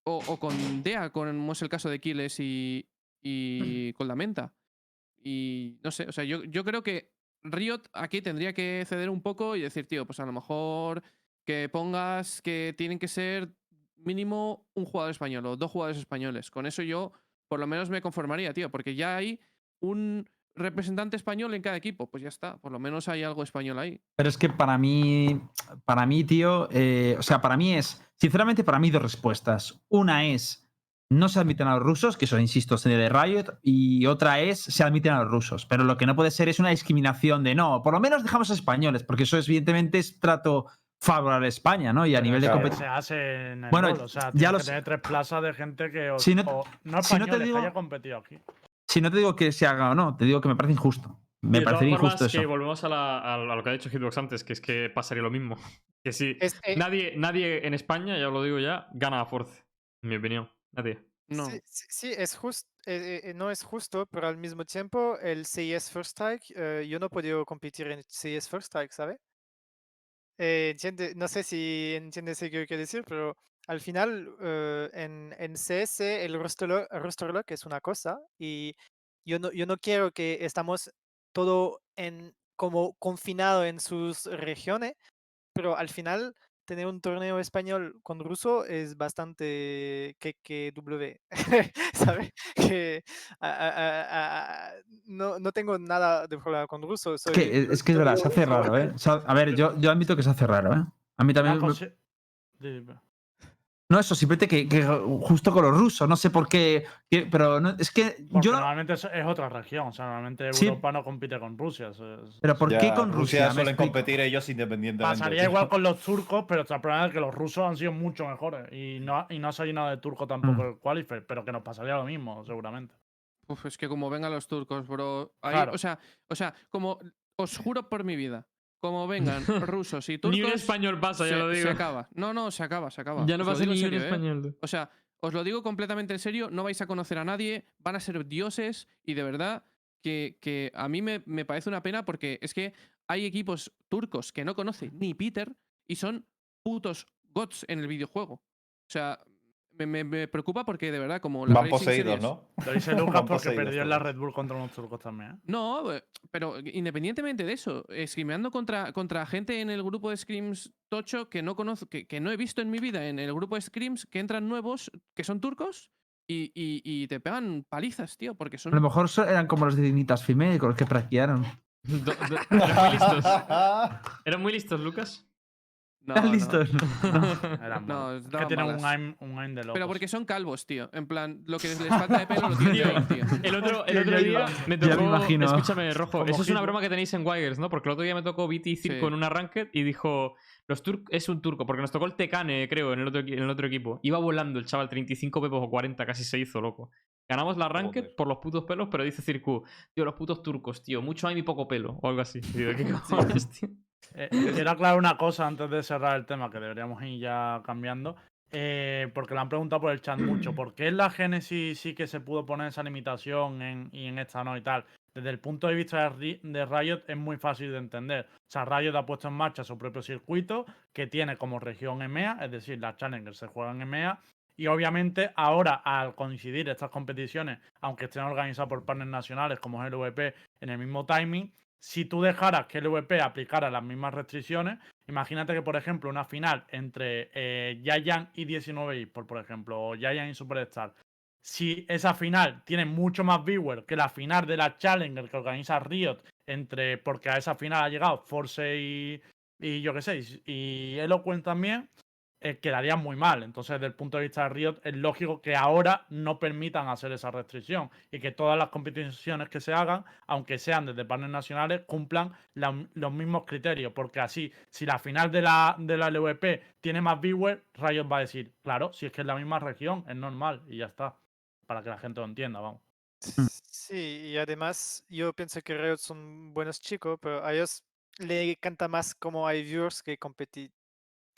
O, o con DEA, como es el caso de Kiles y, y con la Menta. Y no sé, o sea, yo, yo creo que Riot aquí tendría que ceder un poco y decir, tío, pues a lo mejor que pongas que tienen que ser mínimo un jugador español o dos jugadores españoles. Con eso yo por lo menos me conformaría, tío, porque ya hay un representante español en cada equipo. Pues ya está, por lo menos hay algo español ahí. Pero es que para mí, para mí, tío, eh, o sea, para mí es, sinceramente, para mí dos respuestas. Una es, no se admiten a los rusos, que eso, insisto, es de Riot, y otra es, se admiten a los rusos. Pero lo que no puede ser es una discriminación de, no, por lo menos dejamos a españoles, porque eso es, evidentemente es trato favorable a España, ¿no? Y a Pero nivel de eso competición. Se hace en el Bueno, o sea, ya tienes lo que sé. tener tres plazas de gente que. o- Si no- o- no si no te digo- que haya competido aquí. Si no te digo que se haga o no, te digo que me parece injusto. Me de todas parecería injusto que eso. volvemos a, la- a lo que ha dicho Hitbox antes, que es que pasaría lo mismo. Que si Es- eh, nadie, nadie en España, ya lo digo ya, gana a Force. En mi opinión. Nadie. No. Sí, sí, sí, es justo, no es justo, pero al mismo tiempo el CIS First Strike, eh, yo no he podido competir en CIS First Strike, ¿sabe? Eh, entiende, no sé si entiendes lo que quiero decir, pero al final eh, en, en CS el roster, lo- el roster lock es una cosa y yo no, yo no quiero que estamos todo en, como confinado en sus regiones, pero al final tener un torneo español con ruso es bastante que, que W, ¿sabe? Que a- a- a- a- no, no tengo nada de problema con ruso. Es soy- que, es que es verdad, se hace raro, ¿eh? O sea, a ver, yo, yo admito que se hace raro, ¿eh? A mí Una también. me- No, eso, simplemente que, que justo con los rusos, no sé por qué. que- pero no, es que Porque yo. no- normalmente es, es otra región. O sea, normalmente Sí. Europa no compite con Rusia. es- es- Pero ¿por Ya, qué con Rusia? Me suelen competir ellos independientemente. Pasaría igual con los turcos, pero el problema es que los rusos han sido mucho mejores. Y no, y no ha llenado de turco tampoco Mm. el qualifier, pero que nos pasaría lo mismo, seguramente. Uf, es que como vengan los turcos, bro. ahí- Claro. o, sea, o sea, como os juro por mi vida, como vengan rusos y turcos. Ni un español pasa, ya se, lo se digo. acaba. No, no, se acaba, se acaba. Ya no lo pasa digo ni en un serio, ¿eh? español. O sea, os lo digo completamente en serio, no vais a conocer a nadie, van a ser dioses y de verdad que, que a mí me, me parece una pena porque es que hay equipos turcos que no conoce ni Peter y son putos gods en el videojuego. O sea, me, me- me preocupa porque de verdad, como la Van Racing poseídos, Series- ¿no? Lo dice Lucas porque perdió en la. Red Bull contra unos turcos también. ¿eh? No, eh, pero independientemente de eso, escrimeando contra, contra gente en el grupo de Scrims Tocho que no conozco, que, que no he visto en mi vida en el grupo de Scrims, que entran nuevos, que son turcos, y, y- y te pegan palizas, tío, porque A lo son. mejor eran como los de Dignitas Female con los que practicaron. Do- do- eran muy listos. ¿Eran muy listos, Lucas? No, ¿Están no. listos? Eran No. Es que tienen un aim, un aim de locos. Pero porque son calvos, tío. En plan, lo que les falta de pelo lo tienen Tío, ahí, tío. El otro, el día me ya me tocó. imagino. Escúchame, Rojo. Como Eso es una broma que tenéis en Wires, ¿no? Porque el otro día me tocó BT Circo Sí. en una ranked y dijo. Los tur es un turco, porque nos tocó el Tecane, creo, en el, otro, equi- en el otro equipo. Iba volando el chaval, 35 pepos o 40, casi se hizo, loco. Ganamos la ranked Joder. por los putos pelos, pero dice Circu, tío, los putos turcos, tío, mucho aim y poco pelo, o algo así. Digo, ¿qué cojones, tío? Eh, quiero aclarar una cosa antes de cerrar el tema, que deberíamos ir ya cambiando. eh, porque lo han preguntado por el chat mucho. ¿Por qué en la Genesis sí que se pudo poner esa limitación en- y en esta no y tal? Desde el punto de vista de, Ri- de Riot es muy fácil de entender. O sea, Riot ha puesto en marcha su propio circuito que tiene como región EMEA, es decir, las Challengers se juegan en EMEA. Y obviamente ahora, al coincidir estas competiciones, aunque estén organizadas por partners nacionales como es el VP en el mismo timing, si tú dejaras que el VP aplicara las mismas restricciones, imagínate que, por ejemplo, una final entre eh, Giant y 19 por, por ejemplo, o Giant y Superstar, si esa final tiene mucho más viewers que la final de la Challenger que organiza Riot, entre porque a esa final ha llegado Force y, y yo qué sé, y, Eloquent también, eh, quedaría muy mal. Entonces, desde el punto de vista de Riot, es lógico que ahora no permitan hacer esa restricción y que todas las competiciones que se hagan, aunque sean desde partners nacionales, cumplan la- los mismos criterios. Porque así, si la final de la, de la LVP tiene más viewers, Riot va a decir, claro, si es que es la misma región, es normal y ya está. Para que la gente lo entienda, vamos. Sí, y además yo pienso que Riot son buenos chicos, pero a ellos le canta más como hay viewers que competi-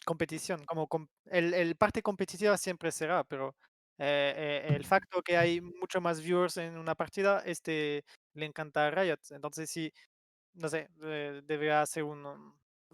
competición. Como com- el, el parte competitiva siempre será, pero eh, eh, el facto que hay mucho más viewers en una partida, este le encanta a Riot. Entonces sí, no sé, eh, debería ser un...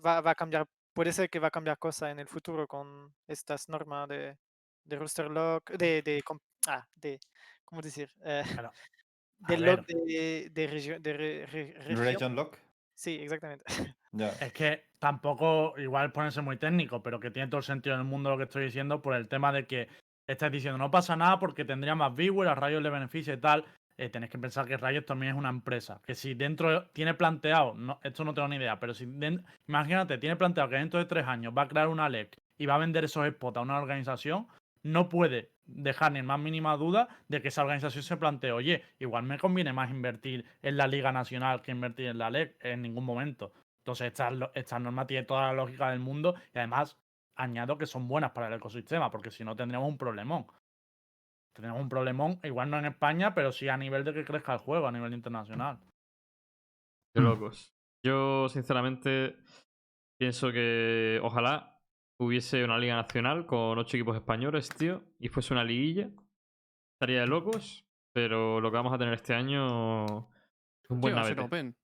Va, va a cambiar, puede ser que va a cambiar cosa en el futuro con estas normas de, de roster lock, de, de, ah, de, ¿cómo decir? Eh, Pero, a del ver. lock de, de, de re- re- región. Region Lock. Sí, exactamente. Es que tampoco, igual ponerse muy técnico, pero que tiene todo el sentido del mundo lo que estoy diciendo por el tema de que estás diciendo no pasa nada porque tendría más viewers, a Rayos le beneficia y tal. Eh, tenéis que pensar que Rayos también es una empresa. Que si dentro tiene planteado, no, esto no tengo ni idea, pero si den- imagínate, tiene planteado que dentro de tres años va a crear una LEC y va a vender esos spots a una organización, no puede dejar ni más mínima duda de que esa organización se plantee, oye, igual me conviene más invertir en la Liga Nacional que invertir en la LEC en ningún momento. Entonces, esta, lo- esta norma tiene toda la lógica del mundo y además añado que son buenas para el ecosistema, porque si no tendríamos un problemón. Tendríamos un problemón, igual no en España, pero sí a nivel de que crezca el juego, a nivel internacional. Qué locos. Yo, sinceramente, pienso que ojalá hubiese una liga nacional con ocho equipos españoles, tío, y fuese una liguilla. Estaría de locos, pero lo que vamos a tener este año es un Sí, buen va a ser navete. open.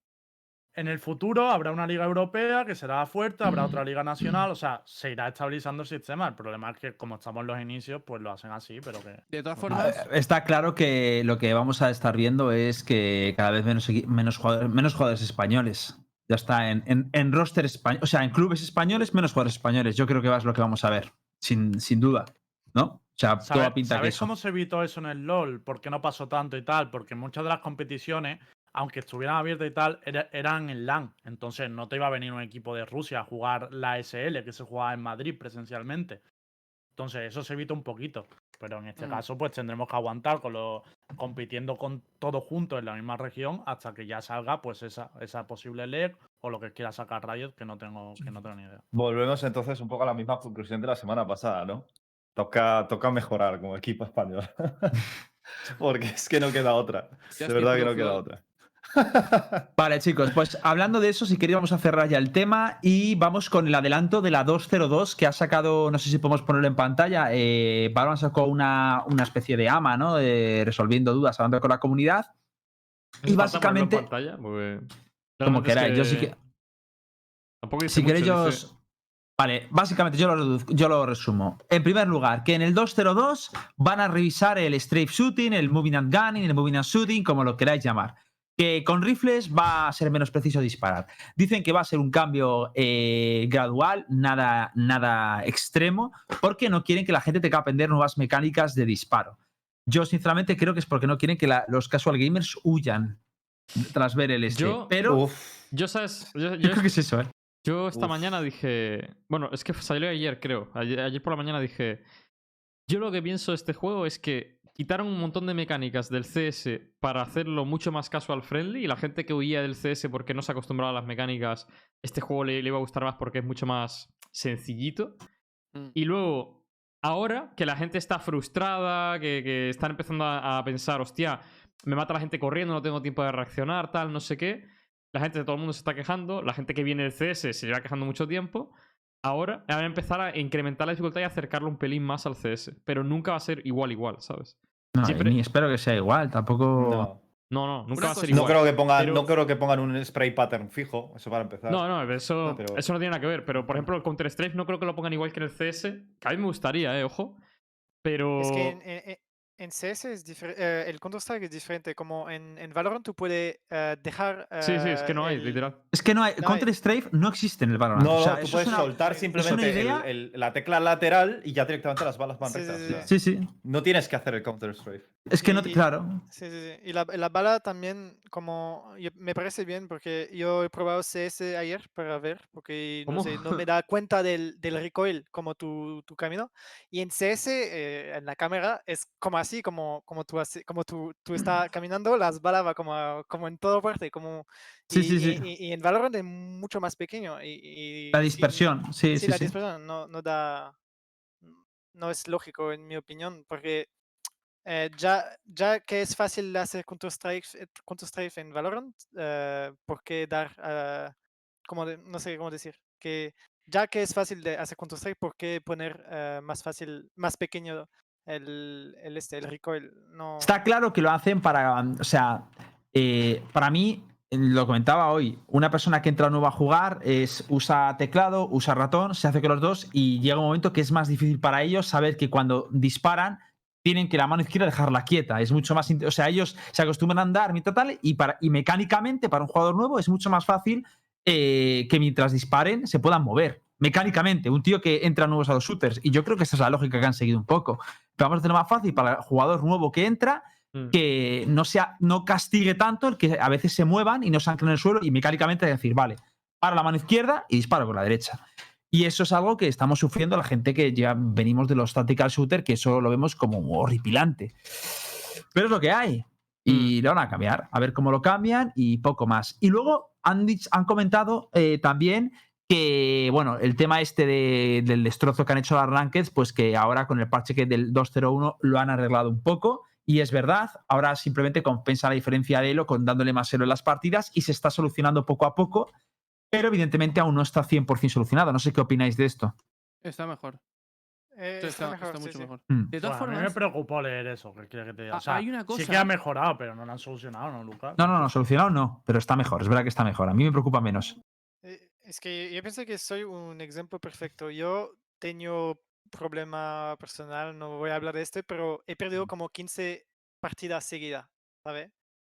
En el futuro habrá una liga europea que será fuerte, habrá otra liga nacional, o sea, se irá estabilizando el sistema. El problema es que como estamos en los inicios, pues lo hacen así, pero que... De todas Ah, formas, Está claro que lo que vamos a estar viendo es que cada vez menos, menos, jugadores, menos jugadores españoles. Ya está, en, en, en roster español, o sea, en clubes españoles, menos jugadores españoles. Yo creo que va a ser lo que vamos a ver, sin, sin duda. ¿No? O sea, ¿Sabe- toda pinta que ¿Sabéis eso. cómo se evitó eso en el LOL? ¿Por qué no pasó tanto y tal? Porque muchas de las competiciones, aunque estuvieran abiertas y tal, era- eran en LAN. Entonces no te iba a venir un equipo de Rusia a jugar la SL, que se jugaba en Madrid presencialmente. Entonces eso se evita un poquito. Pero en este Mm. caso, pues tendremos que aguantar con los, compitiendo con todos juntos en la misma región hasta que ya salga pues esa, esa posible leg o lo que quiera sacar Riot, que no tengo, que no tengo ni idea. Volvemos entonces un poco a la misma conclusión de la semana pasada, ¿no? Toca, toca mejorar como equipo español. Porque es que no queda otra. De verdad que no queda otra. Vale, chicos, pues hablando de eso, si queréis vamos a cerrar ya el tema y vamos con el adelanto de la 202 que ha sacado, no sé si podemos ponerlo en pantalla, eh, Valorant sacó una, una especie de AMA, ¿no? Resolviendo dudas, hablando con la comunidad. Y ¿Hace falta ponerlo en básicamente, pantalla? Porque como queráis, yo sí que tampoco Si queréis yo dice- Vale, básicamente yo lo, yo lo resumo. En primer lugar, que en el 202 van a revisar el strafe shooting, el moving and gunning, el moving and shooting, como lo queráis llamar. Que con rifles va a ser menos preciso disparar. Dicen que va a ser un cambio eh, gradual, nada, nada extremo, porque no quieren que la gente tenga que aprender nuevas mecánicas de disparo. Yo, sinceramente, creo que es porque no quieren que la- los casual gamers huyan tras ver el este. Yo- Pero Uf. Yo, ¿sabes? Yo, yo yo- creo que es eso, ¿eh? yo esta Uf. mañana dije. Bueno, es que salió ayer, creo. Ayer, ayer por la mañana dije. Yo lo que pienso de este juego es que quitaron un montón de mecánicas del CS para hacerlo mucho más casual friendly y la gente que huía del CS porque no se acostumbraba a las mecánicas, este juego le, le iba a gustar más porque es mucho más sencillito. Mm. Y luego, ahora que la gente está frustrada, que, que están empezando a, a pensar, hostia, me mata la gente corriendo, no tengo tiempo de reaccionar, tal, no sé qué. La gente, todo el mundo se está quejando. La gente que viene del CS se lleva quejando mucho tiempo. Ahora van a empezar a incrementar la dificultad y acercarlo un pelín más al CS. Pero nunca va a ser igual, igual, ¿sabes? No, Siempre- ni espero que sea igual, tampoco. No. No, no, nunca Una va a ser igual. No creo, que pongan, pero- no creo que pongan un spray pattern fijo, eso para empezar. No, no, eso, No, pero- eso no tiene nada que ver. Pero, por ejemplo, el Counter-Strike no creo que lo pongan igual que en el CS. Que a mí me gustaría, eh, ojo. Pero. Es que en, en- en- CS es diferente, el Counter-Strike es diferente, como en, en Valorant tú puedes eh, dejar... Sí, sí, es que eh, no hay, el- literal. Es que no hay. No, Counter Strafe no existe en el Valorant. No, o sea, no, tú puedes es una- soltar simplemente el- el- la tecla lateral y ya directamente las balas van Sí, rectas. sí, o sí. sea, Sí, sí. No tienes que hacer el counter strafe. Es que no. te- Y- Claro. Sí, sí, sí. Y la, la bala también, como yo- me parece bien, porque yo he probado CS ayer para ver, porque no, sé, no me da cuenta del, del recoil como tu, tu camino. Y en CS, eh, en la cámara, es como así, como, como, tú, hace- como tú, tú estás caminando, las balas van como, como en toda parte. Como, Sí, y, sí, sí. y- y- en Valorant es mucho más pequeño. Y, La dispersión. Sí, Sí, sí, la dispersión no, no da. No es lógico, en mi opinión, porque eh, ya, ya que es fácil hacer Counter-Strike eh, Counter-Strike en Valorant, eh, ¿por qué dar. eh, como de- no sé cómo decir. Que ya que es fácil de hacer Counter-Strike, ¿por qué poner eh, más fácil, más pequeño el, el, este, el. Está claro que lo hacen para. O sea, eh, para mí, lo comentaba hoy, una persona que entra nuevo a jugar es, usa teclado, usa ratón, se hace con los dos y llega un momento que es más difícil para ellos saber que cuando disparan tienen que la mano izquierda dejarla quieta. Es mucho más. O sea, ellos se acostumbran a andar mientras tal y, para, y mecánicamente para un jugador nuevo es mucho más fácil eh, que mientras disparen se puedan mover. Mecánicamente, un tío que entra nuevos a los shooters. Y yo creo que esa es la lógica que han seguido un poco. Pero vamos a hacerlo más fácil para el jugador nuevo que entra Mm. que no, sea, no castigue tanto el que a veces se muevan y no se anclen en el suelo y mecánicamente decir, vale, para la mano izquierda y disparo con la derecha. Y eso es algo que estamos sufriendo la gente que ya venimos de los tactical shooter, que eso lo vemos como horripilante. Pero es lo que hay. Y lo van a cambiar. A ver cómo lo cambian y poco más. Y luego han, han comentado eh, también que, bueno, el tema este de- del destrozo que han hecho las Rankeds, pues que ahora con el parche que del 2.01 lo han arreglado un poco. Y es verdad, ahora simplemente compensa la diferencia de Elo con dándole más Elo en las partidas y se está solucionando poco a poco, pero evidentemente aún no está 100% solucionado. No sé qué opináis de esto. Está mejor. Eh, Está, está está mejor, sí, mucho sí. mejor. Mm. De todas Bueno, a mí me formas, preocupó leer eso. que quiere que te diga. Ah, O sea, hay una Sí cosa- que ha mejorado, pero no lo han solucionado, ¿no, Lucas? No, no, no, solucionado no, pero está mejor. Es verdad que está mejor. A mí me preocupa menos. Es que yo pienso que soy un ejemplo perfecto. Yo tengo problema personal, no voy a hablar de este, pero he perdido como 15 partidas seguidas, ¿sabes?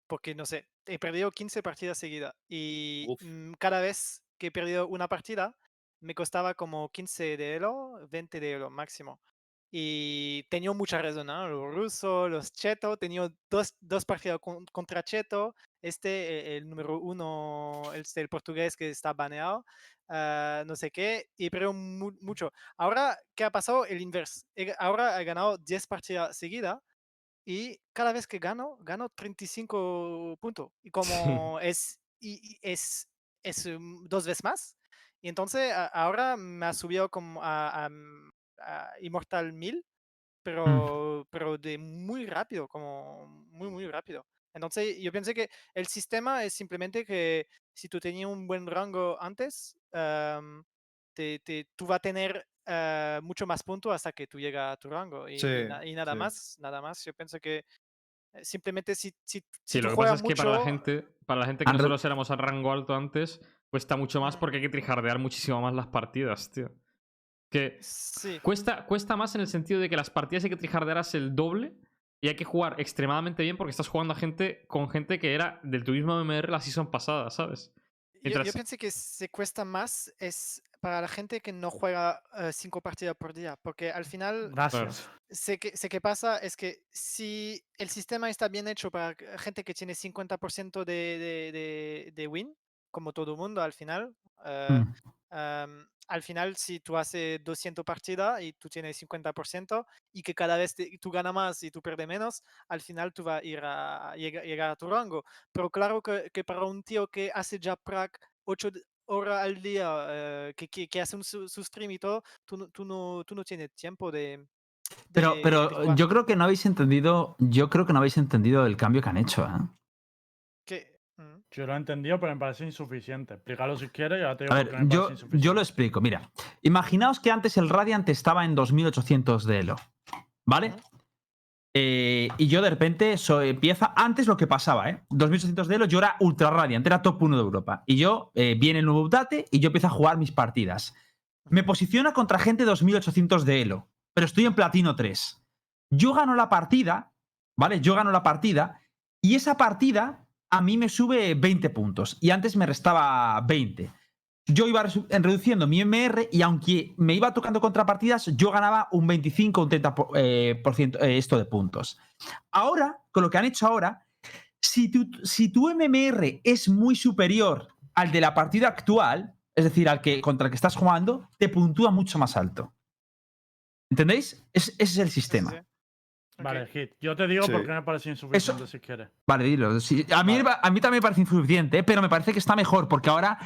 Porque no sé, he perdido 15 partidas seguidas y Uf. mm, cada vez que he perdido una partida me costaba como 15 de elo, 20 de elo máximo. Y tenía mucha razón, ¿no? Los rusos, los chetos, tenía dos, dos partidas con- contra cheto, este, eh, el número uno, este, el portugués que está baneado, ah, no sé qué, y pero mucho. Ahora, ¿qué ha pasado? El inverso. Ga- ahora he ganado 10 partidas seguidas y cada vez que gano, gano 35 puntos. Y como es, y, y es, es um, dos veces más. Y entonces ahora me ha subido como a, a, mm, a Immortal 1000, pero, pero de muy rápido, como muy, muy rápido. Entonces yo pensé que el sistema es simplemente que si tú tenías un buen rango antes, am, te, te- tú vas a tener ah, mucho más puntos hasta que tú llegas a tu rango. Y, y Sí, na- y nada sí. más, nada más. Yo pienso que eh, simplemente si, si, Sí, lo que pasa juegas es que para la mucho, gente, para la gente que nosotros éramos a rango alto antes, cuesta mucho más Mm. porque hay que trijardear muchísimo más las partidas, tío. Que Sí. cuesta, cuesta más en el sentido de que las partidas hay que trijardearlas el doble y hay que jugar extremadamente bien porque estás jugando a gente con gente que era del tu mismo MMR la season pasada, ¿sabes? Yo, Mientras- yo pensé que se cuesta más es para la gente que no juega eh, cinco partidas por día, porque al final Gracias. sé que, sé que pasa es que si el sistema está bien hecho para gente que tiene 50% de, de, de, de win, como todo el mundo al final, eh, Mm. am, al final si tú haces 200 partidas y tú tienes 50% y que cada vez te- tú ganas más y tú pierdes menos, al final tú vas a ir a llega- llegar a tu rango. Pero claro que, que para un tío que hace ya prac 8 horas al día, eh, que, que, que hace un, su, su stream y todo, tú no, tú no, tú no tienes tiempo de... Pero, de- de pero jugar. yo creo que no habéis entendido. Yo creo que no habéis entendido el cambio que han hecho, ¿eh? Yo lo he entendido, pero me parece insuficiente. Explícalo si quieres y ahora te digo A ver, me yo, yo lo explico. Mira, imaginaos que antes el Radiant estaba en 2800 de Elo, ¿vale? Eh, y yo de repente soy, empieza antes lo que pasaba, ¿eh? 2800 de Elo, yo era Ultra Radiant, era top 1 de Europa. Y yo, eh, viene el nuevo update y yo empiezo a jugar mis partidas. Me posiciona contra gente 2800 de Elo, pero estoy en Platino 3. Yo gano la partida, ¿vale? Yo gano la partida y esa partida a mí me sube 20 puntos y antes me restaba 20. Yo iba reduciendo mi MR y aunque me iba tocando contrapartidas, yo ganaba un 25 o un 30% por, eh, por ciento, eh, esto de puntos. Ahora, con lo que han hecho ahora, si tu, si tu MMR es muy superior al de la partida actual, es decir, al que contra el que estás jugando, te puntúa mucho más alto. ¿Entendéis? Es- ese es el sí, sistema. sí. Vale. Hit. Yo te digo Sí. por qué me parece insuficiente si quieres. Vale, dilo. Sí, a, mí, Vale. a mí también me parece insuficiente, ¿eh? pero me parece que está mejor, porque ahora,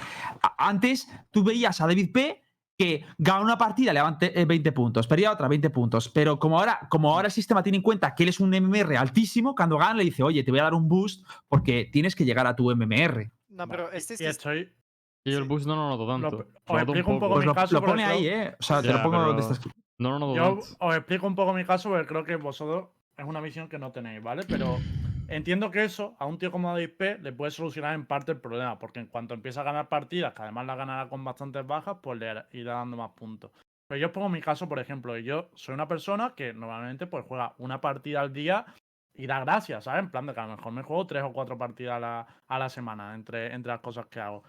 antes tú veías a David P que gana una partida, levante eh, 20 puntos, perdía otra 20 puntos, pero como ahora, como ahora el sistema tiene en cuenta que él es un MMR altísimo, cuando gana le dice, oye, te voy a dar un boost porque tienes que llegar a tu MMR. No, pero Vale, este y estoy. Y yo el Sí. boost no lo noto tanto. Lo- Lo os noto explico un poco Pues mi lo, caso, lo porque pone ahí, ¿eh? O sea, te lo pongo pero- de estas... No lo noto Yo os explico un poco mi caso porque creo que vosotros es una visión que no tenéis, ¿vale? Pero entiendo que eso a un tío como David P le puede solucionar en parte el problema, porque en cuanto empieza a ganar partidas, que además las ganará con bastantes bajas, pues le irá dando más puntos. Pero yo os pongo mi caso, por ejemplo, y yo soy una persona que normalmente pues juega una partida al día y da gracias, ¿sabes? En plan de que a lo mejor me juego tres o cuatro partidas a la, a la semana entre, entre las cosas que hago.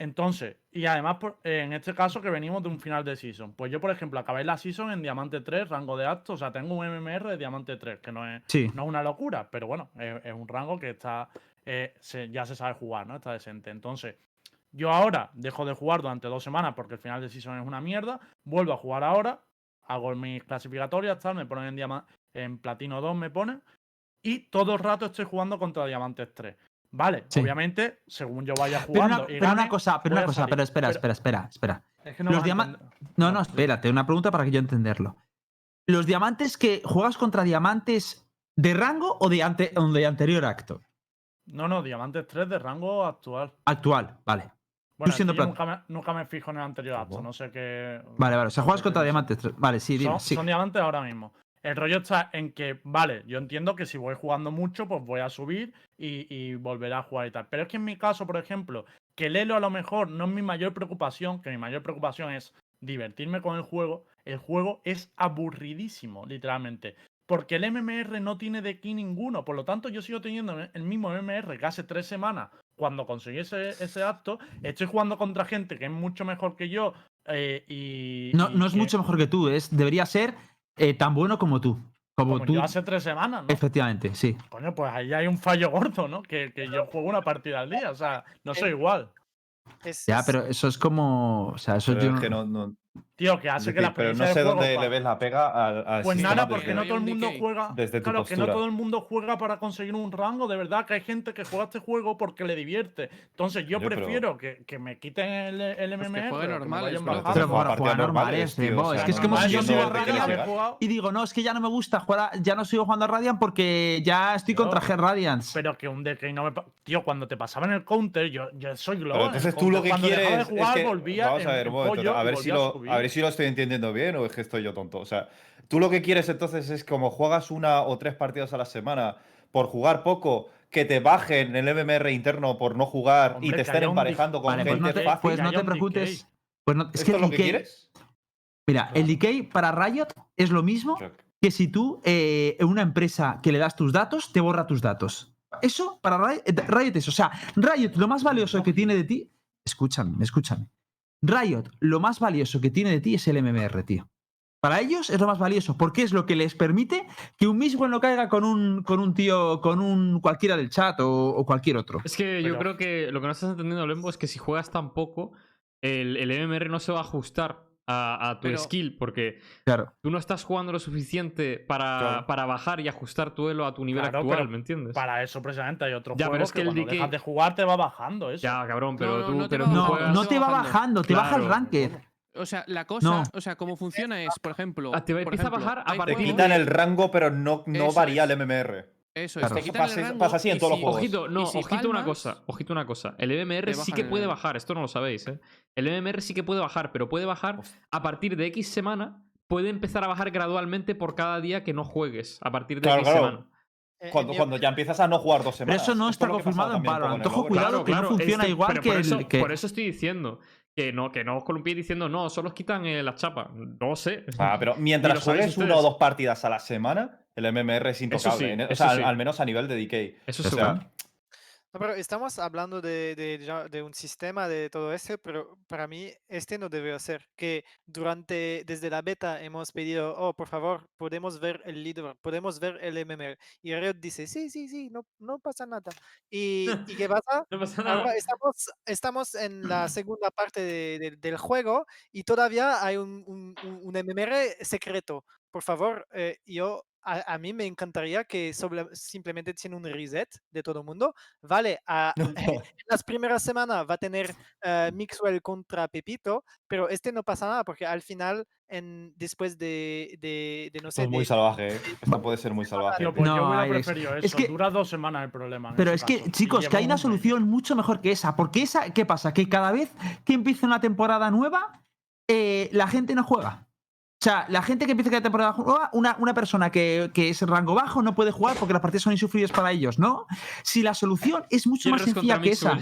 Entonces, y además, por- eh, en este caso que venimos de un final de season. Pues yo, por ejemplo, acabé la season en Diamante 3, rango de acto. O sea, tengo un MMR de Diamante 3, que no es, Sí. no es una locura, pero bueno, es, es un rango que está eh, se- ya se sabe jugar, ¿no? Está decente. Entonces, yo ahora dejo de jugar durante dos semanas porque el final de season es una mierda. Vuelvo a jugar ahora, hago mis clasificatorias, tal, me ponen en, diama- en platino 2, me ponen. Y todo el rato estoy jugando contra Diamantes 3. Vale, Sí. obviamente, según yo vaya Pero jugando. una, y pero una gane, cosa, pero una cosa, salir. pero espera, Pero- espera, espera, espera. Es que no Los vas a diama- entender. No, no, espérate, una pregunta para que yo entenderlo. ¿Los diamantes que juegas contra diamantes de rango o de, ante- o de anterior acto? No, no, Diamantes 3 de rango actual. Actual, vale. Bueno, siendo nunca, me, nunca me fijo en el anterior acto, no sé qué. Vale, vale. O sea, juegas contra diamantes. tres- Vale, sí, dime. son, sí. son diamantes ahora mismo. El rollo está en que, vale, yo entiendo que si voy jugando mucho, pues voy a subir y, y volveré a jugar y tal. Pero es que en mi caso, por ejemplo, que el Elo a lo mejor no es mi mayor preocupación, que mi mayor preocupación es divertirme con el juego, el juego es aburridísimo, literalmente. Porque el MMR no tiene de aquí ninguno. Por lo tanto, yo sigo teniendo el mismo MMR que hace tres semanas cuando conseguí ese, ese acto. Estoy jugando contra gente que es mucho mejor que yo. eh, y, No, y no es que- mucho mejor que tú, es, debería ser eh, tan bueno como tú. Como, como tú. yo hace tres semanas, ¿no? Efectivamente, sí. Coño, pues ahí hay un fallo gordo, ¿no? Que, que yo juego una partida al día, o sea, no soy igual. es- Ya, pero eso es como. O sea, eso Pero yo es que no, no- Tío, que hace que la pero no sé juego dónde le ves la pega al, al Pues nada, porque desde- no todo el un mundo juega. desde tu claro, que no todo el mundo juega para conseguir un rango, de verdad, que hay gente que juega este juego porque le divierte. Entonces yo pero- prefiero que, que me quiten el, el Pues que MMR. juegue o que me pero. Pero juega bueno, partidas juega normales, tío, es que es como Normal, si yo no Radiant jugado, y digo, no, es que ya no me gusta jugar, a- ya no sigo jugando a Radiant porque ya estoy Tío, contra G Radiance. Pero que un decay no me. Tío, cuando te pasaba en el counter, yo, yo soy. Pero el entonces tú lo que Cuando quieres jugar, es que volvía vamos a ver, a ver si lo ver si lo estoy entendiendo bien o es que estoy yo tonto. O sea, tú lo que quieres entonces es como juegas una o tres partidas a la semana por jugar poco, que te bajen el MMR interno por no jugar Hombre, y te estén emparejando con Vale, pues gente no te, fácil. pues no te preocupes. Pues no, es ¿Esto que es el lo que decay- quieres? Mira, el decay para Riot es lo mismo que si tú eh, en una empresa que le das tus datos, te borra tus datos. Eso para Riot, eh, Riot es, o sea, Riot lo más valioso que tiene de ti, escúchame, escúchame. Riot lo más valioso que tiene de ti es el MMR, tío. Para ellos es lo más valioso, porque es lo que les permite que un mismo no caiga con un, con un tío, con un cualquiera del chat o, o cualquier otro. Es que yo creo que lo que no estás entendiendo, Lembo, es que si juegas tan poco, el, el MMR no se va a ajustar a, a tu Pero- skill, porque Claro. tú no estás jugando lo suficiente para, Claro. para bajar y ajustar tu elo a tu nivel Claro, actual, pero ¿me entiendes? Para eso precisamente hay otros Ya, pero juegos es que que, el cuando dejas de jugar te va bajando eso. Ya, cabrón, pero no, tú, no te pero va tú No, juegas... no te te va bajando. te baja el ranked. O sea, la cosa, No. o sea, cómo funciona es, por ejemplo. Ah, te empieza a ejemplo, bajar a partir Te quitan el rango, pero no, no varía es. el MMR. Eso Claro. es, te el pasa- rango pasa así en todos los juegos. Ojito, no, si ojito una cosa, ojito una cosa. El MMR sí que puede bajar, esto no lo sabéis, ¿eh? El MMR sí que puede bajar, pero puede bajar a partir de X semana, puede empezar a bajar gradualmente por cada día que no juegues, a partir de Claro, X claro. semana. Eh, Cuando, cuando ya empiezas a no jugar dos Pero semanas. eso no está confirmado en Valorant. Ojo, cuidado que no funciona este- igual que por el- eso, que- por eso estoy diciendo que no, que no os columpiéis diciendo, no, solo os quitan eh, la chapa. No sé. Ah, pero mientras juegues una o dos partidas a la semana, el MMR es intocable. sí, en- o sea, sí. al menos a nivel de decay. Eso O es sea. No, pero estamos hablando de, de ya- de un sistema de todo eso, pero para mí este no debe ser. Que durante, desde la beta hemos pedido, oh, por favor, podemos ver el leader, podemos ver el MMR. Y Riot dice, sí, sí, sí, no, no pasa nada. ¿Y, ¿y qué pasa? No pasa Ahora nada. estamos, estamos en la segunda parte de- de- del juego y todavía hay un, un- un- un MMR secreto. Por favor, eh, yo a, a mí me encantaría que sobre- simplemente tiene un reset de todo el mundo. Vale, a- en las primeras semanas va a tener eh, Mixwell contra Pepito, pero este no pasa nada porque al final, en, después de, de, de no sé, es muy de- salvaje. ¿eh? Esto puede ser muy salvaje. Pues yo No, hubiera preferido es eso. que- Dura dos semanas el problema. Pero es que, caso. Chicos, que hay una solución mucho mejor que esa. Porque esa, ¿qué pasa? Que cada vez que empieza una temporada nueva, eh, la gente no juega. O sea, la gente que empieza cada temporada nueva, una, una persona que, que es rango bajo no puede jugar porque las partidas son insufribles para ellos, ¿no? Si la solución es mucho más sencilla que esa.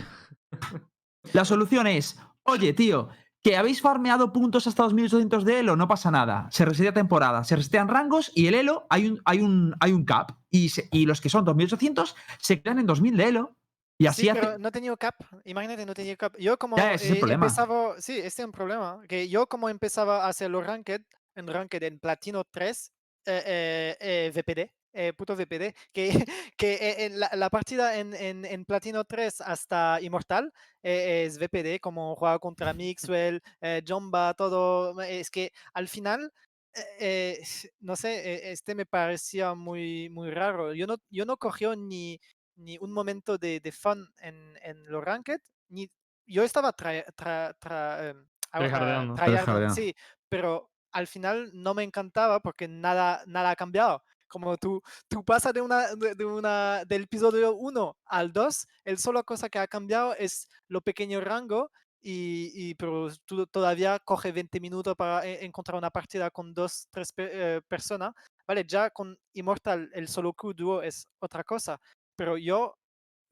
La solución es, oye, tío, que habéis farmeado puntos hasta 2800 de elo, no pasa nada. Se resetea temporada, se resetean rangos y el elo hay un, hay un, hay un cap. Y, se- y los que son 2800 se quedan en 2000 de elo. Y así Sí, hace. pero no tenía cap. Imagínate, no tenía cap. Yo como Ya, ese es el eh, problema. empezaba, sí, este es un problema. Que yo como empezaba a hacer los ranked, en ranked en platino 3, eh, eh, eh, VPD, eh, puto VPD, que, que eh, en la, la partida en, en, en platino 3 hasta inmortal eh, es VPD, como jugaba contra Mixwell, eh, Jomba, todo. Es que al final eh, eh, no sé, eh, este me parecía muy, muy raro. Yo no, yo no cogió ni, ni un momento de, de fun en, en los ranked, ni yo estaba tra, tra- tra- em, ah, ah, tryharding, Tryhardeando. sí, pero al final no me encantaba porque nada, nada ha cambiado. Como tú, tú pasas de una, de, una, del episodio 1 al 2, el solo cosa que ha cambiado es lo pequeño rango y, y pero todavía coge 20 minutos para e- encontrar una partida con dos, tres eh, personas. Vale, ya con Immortal el solo Q dúo es otra cosa, pero yo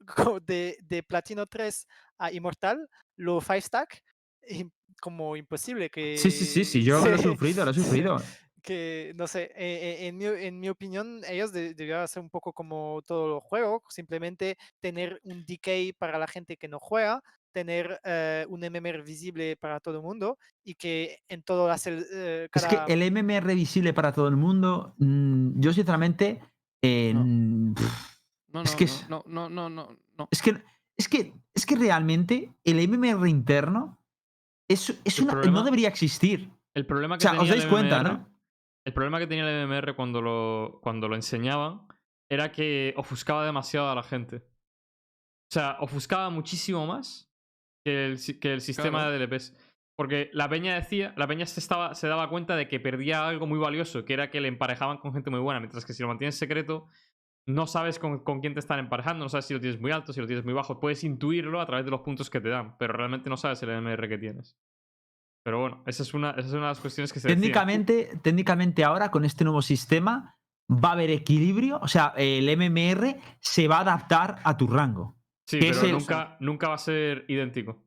de, de Platino 3 a Immortal, lo 5 stack, im- como imposible que... Sí, sí, sí, sí, yo lo he Sí, sufrido, lo he sufrido. que no sé, eh, eh, en, mi, en mi opinión, ellos de- deberían hacer un poco como todo el juego, simplemente tener un decay para la gente que no juega, tener eh, un MMR visible para todo el mundo y que en todo hacer eh, Es que cada- el MMR visible para todo el mundo, mm, yo sinceramente. eh, No. mm, pff, No, Es no, que no, es- no, no, no, no, no. Es que, es que, es que realmente el MMR interno es, es una, no problema- debería existir. El problema O que sea, tenía os dais cuenta, ¿no? El problema que tenía el MMR cuando lo, cuando lo enseñaban era que ofuscaba demasiado a la gente. O sea, ofuscaba muchísimo más que el, que el sistema Claro. de DLPs. Porque la peña decía, la peña se, estaba, se daba cuenta de que perdía algo muy valioso, que era que le emparejaban con gente muy buena, mientras que si lo mantienes secreto, no sabes con, con quién te están emparejando, no sabes si lo tienes muy alto, si lo tienes muy bajo. Puedes intuirlo a través de los puntos que te dan, pero realmente no sabes el MMR que tienes. Pero bueno, esa es una, esa es una de las cuestiones que se decían. Técnicamente, técnicamente ahora con este nuevo sistema va a haber equilibrio, o sea, el MMR se va a adaptar a tu rango. Sí, que pero es el- nunca, nunca va a ser idéntico.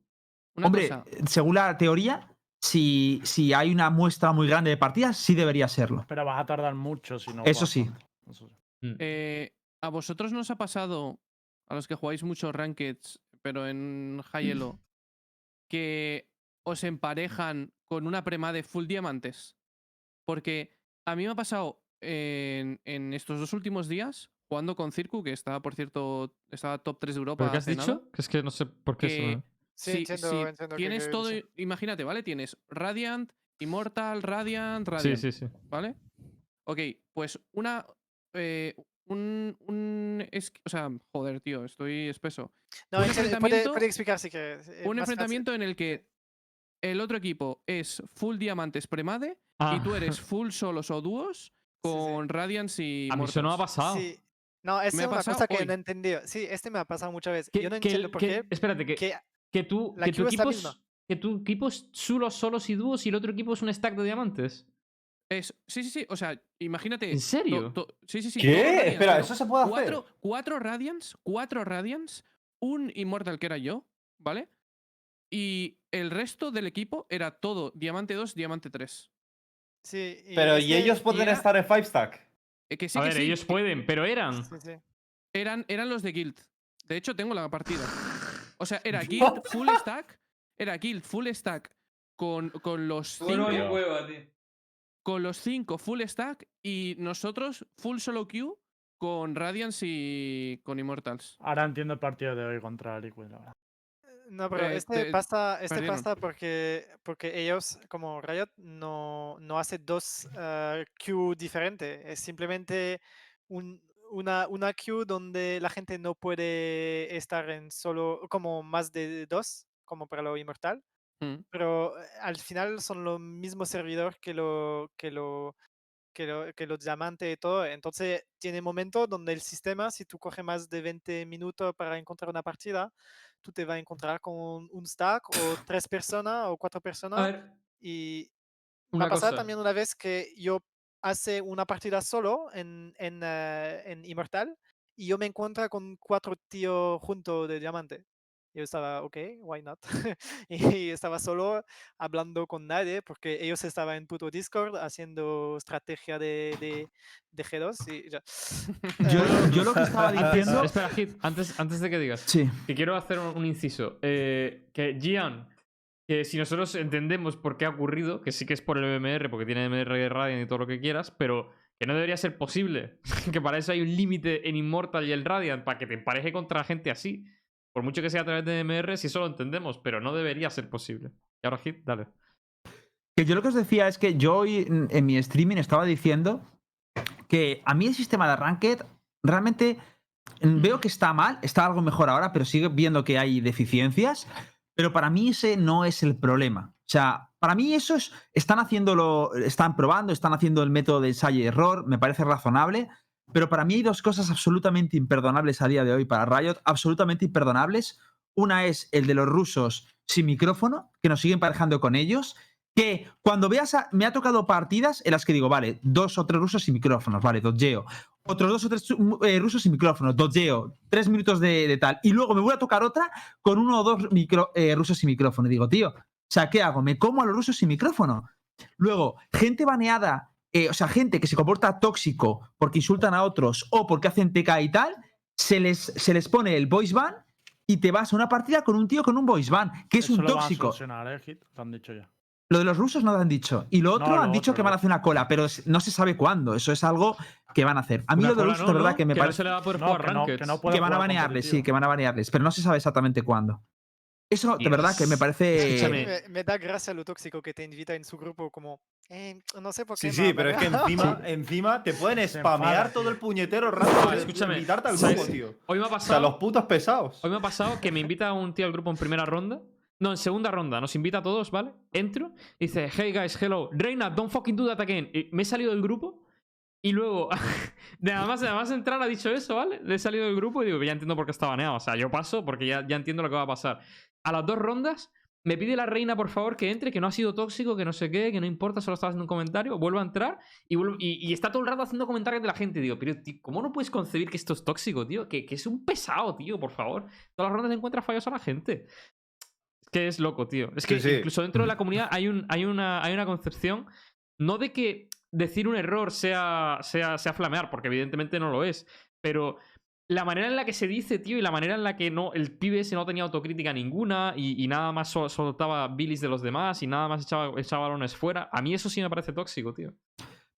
Una Hombre, cosa, según la teoría, si, si hay una muestra muy grande de partidas, sí debería serlo. Pero vas a tardar mucho si no. Eso sí. Eso sí. Mm. Eh, ¿A vosotros nos ha pasado, a los que jugáis muchos rankeds, pero en High Elo, que os emparejan con una prema de full diamantes? Porque a mí me ha pasado en, en estos dos últimos días, jugando con Circu, que estaba, por cierto, estaba top 3 de Europa. ¿Pero qué has hace nada, dicho? Que es que no sé por qué. se me- Sí, si- entiendo, si entiendo tienes todo, imagínate, ¿vale? Tienes Radiant, Immortal, Radiant, Sí, Radiant. sí, sí. ¿Vale? Ok, pues una. Eh, un, un es- o sea, joder, tío, estoy espeso. No, un entiendo, puede, enfrentamiento- puede explicar si quieres. eh, un más fácil. enfrentamiento en el que el otro equipo es full diamantes premade Ah, y tú eres full solos o dúos con Radiance y a mí eso no me ha pasado. Sí. No, esta Me es ha una pasado cosa que hoy. no he entendido. Sí, este me ha pasado muchas veces. Que- Yo no que el- entiendo por que- qué. Espérate, que, Que que tú, la que tu queue es la equipo es, misma. que tu equipo es solo solos y dúos y el otro equipo es un stack de diamantes. Es, sí, sí, sí. O sea, imagínate. ¿En serio? to- sí, sí, sí. ¿Qué? Espera, pero ¿eso se puede hacer? cuatro, cuatro Radiants, cuatro Radiants, un Immortal que era yo, ¿vale? Y el resto del equipo era todo Diamante 2, Diamante 3. Sí, y Pero ¿y este- ellos pueden era- estar en 5 stack? Eh, que sí, a que ver, sí, ellos pueden, pero eran. Sí, sí. Eran, eran los de Guild. De hecho, tengo la partida. O sea, era Guild full stack. Era Guild full stack con, con los cinco. Con los cinco full stack y nosotros full solo queue con Radiance y con Immortals. Ahora entiendo el partido de hoy contra Liquid, la verdad. No, pero Eh, este te- pasa, este perdieron. pasa porque, porque ellos, como Riot, no, no hace dos eh, queue diferentes. Es simplemente un- una, una queue donde la gente no puede estar en solo, como más de dos, como para lo inmortal. Mm. Pero eh, al final son los mismos servidores que lo, que lo, que, lo- que los diamantes y todo. Entonces tiene momentos donde el sistema, si tú coges más de 20 minutos para encontrar una partida, tú te vas a encontrar con un stack o tres personas o cuatro personas. Y me una ha pasado también una vez que yo hace una partida solo en, en, eh, en Immortal y yo me encuentro con cuatro tíos juntos de diamante. Yo estaba, ok, why not? y estaba solo hablando con nadie porque ellos estaban en puto Discord haciendo estrategia de, de, de G2 y ya. Yo, Eh, yo lo que estaba Antes, diciendo. espera, Hit, antes, antes de que digas. Sí. Que quiero hacer un, un inciso. Eh, que Gian, que si nosotros entendemos por qué ha ocurrido, que sí que es por el MMR, porque tiene MMR Radiant y todo lo que quieras, pero que no debería ser posible. que para eso hay un límite en Immortal y el Radiant, para que te empareje contra gente así. Por mucho que sea a través de MMR, si eso lo entendemos, pero no debería ser posible. Y ahora Hit, dale. Que yo lo que os decía es que yo hoy en, en mi streaming estaba diciendo que a mí el sistema de Ranked realmente mm, veo que está mal, está algo mejor ahora, pero sigue viendo que hay deficiencias. Pero para mí ese no es el problema. O sea, para mí eso es, están haciéndolo, están probando, están haciendo el método de ensayo y error, me parece razonable. Pero para mí hay dos cosas absolutamente imperdonables a día de hoy para Riot, absolutamente imperdonables. Una es el de los rusos sin micrófono, que nos siguen parejando con ellos. Que cuando veas, me ha tocado partidas en las que digo, vale, dos o tres rusos sin micrófonos, vale, dodgeo. Otros dos o tres su- eh, rusos sin micrófono, dodgeo, tres minutos de, de tal. Y luego me voy a tocar otra con uno o dos micro- eh, rusos sin micrófono. Y digo, tío, o sea, ¿qué hago? ¿Me como a los rusos sin micrófono? Luego, gente baneada, eh, o sea, gente que se comporta tóxico porque insultan a otros o porque hacen TK y tal, se les, se les pone el voice ban y te vas a una partida con un tío con un voice ban, que es Eso un lo van a tóxico. ¿eh, Hit? Lo han dicho ya. Lo de los rusos no lo han dicho. Y lo otro No, lo han dicho otro, que van a hacer una cola, pero no se sabe cuándo. Eso es algo que van a hacer. A mí Una lo de los rusos, no, de verdad, ¿no? que me parece se le va a poder No, jugar que no, que Rankeds. no puede que van a banearles, sí, que van a banearles, pero no se sabe exactamente cuándo. Eso, de verdad, que me parece. Me da gracia lo tóxico que te invita en su grupo como, "Eh, no sé por qué. Sí, sí, pero es que baneado". encima, encima te pueden spamear todo el puñetero rato escúchame, invitarte al ¿sabes? grupo, tío. Hoy me ha O sea, los pasado. putos pesados. Hoy me ha pasado que me invita un tío al grupo en primera ronda. No, en segunda ronda. Nos invita a todos, ¿vale? Entro. y Dice, hey guys, hello. Reina, don't fucking do that again. Y me he salido del grupo. Y luego, nada más, nada más entrar, ha dicho eso, ¿vale? Le he salido del grupo y digo, ya entiendo por qué está baneado. O sea, yo paso porque ya, ya entiendo lo que va a pasar. A las dos rondas, me pide la reina, por favor, que entre, que no ha sido tóxico, que no sé qué, que no importa, solo estaba haciendo un comentario. Vuelvo a entrar y, vuelvo- y, y está todo el rato haciendo comentarios de la gente. Digo, pero, tío, ¿cómo no puedes concebir que esto es tóxico, tío? Que, que es un pesado, tío, por favor. Todas las rondas te encuentras fallos a la gente. que es loco, tío. Es que Sí, sí. incluso dentro de la comunidad hay, un, hay, una, hay una concepción, no de que decir un error sea, sea, sea flamear, porque evidentemente no lo es, pero la manera en la que se dice, tío, y la manera en la que no el pibe ese no tenía autocrítica ninguna y, y nada más sol- soltaba bilis de los demás y nada más echaba, echaba balones fuera, a mí eso sí me parece tóxico, tío.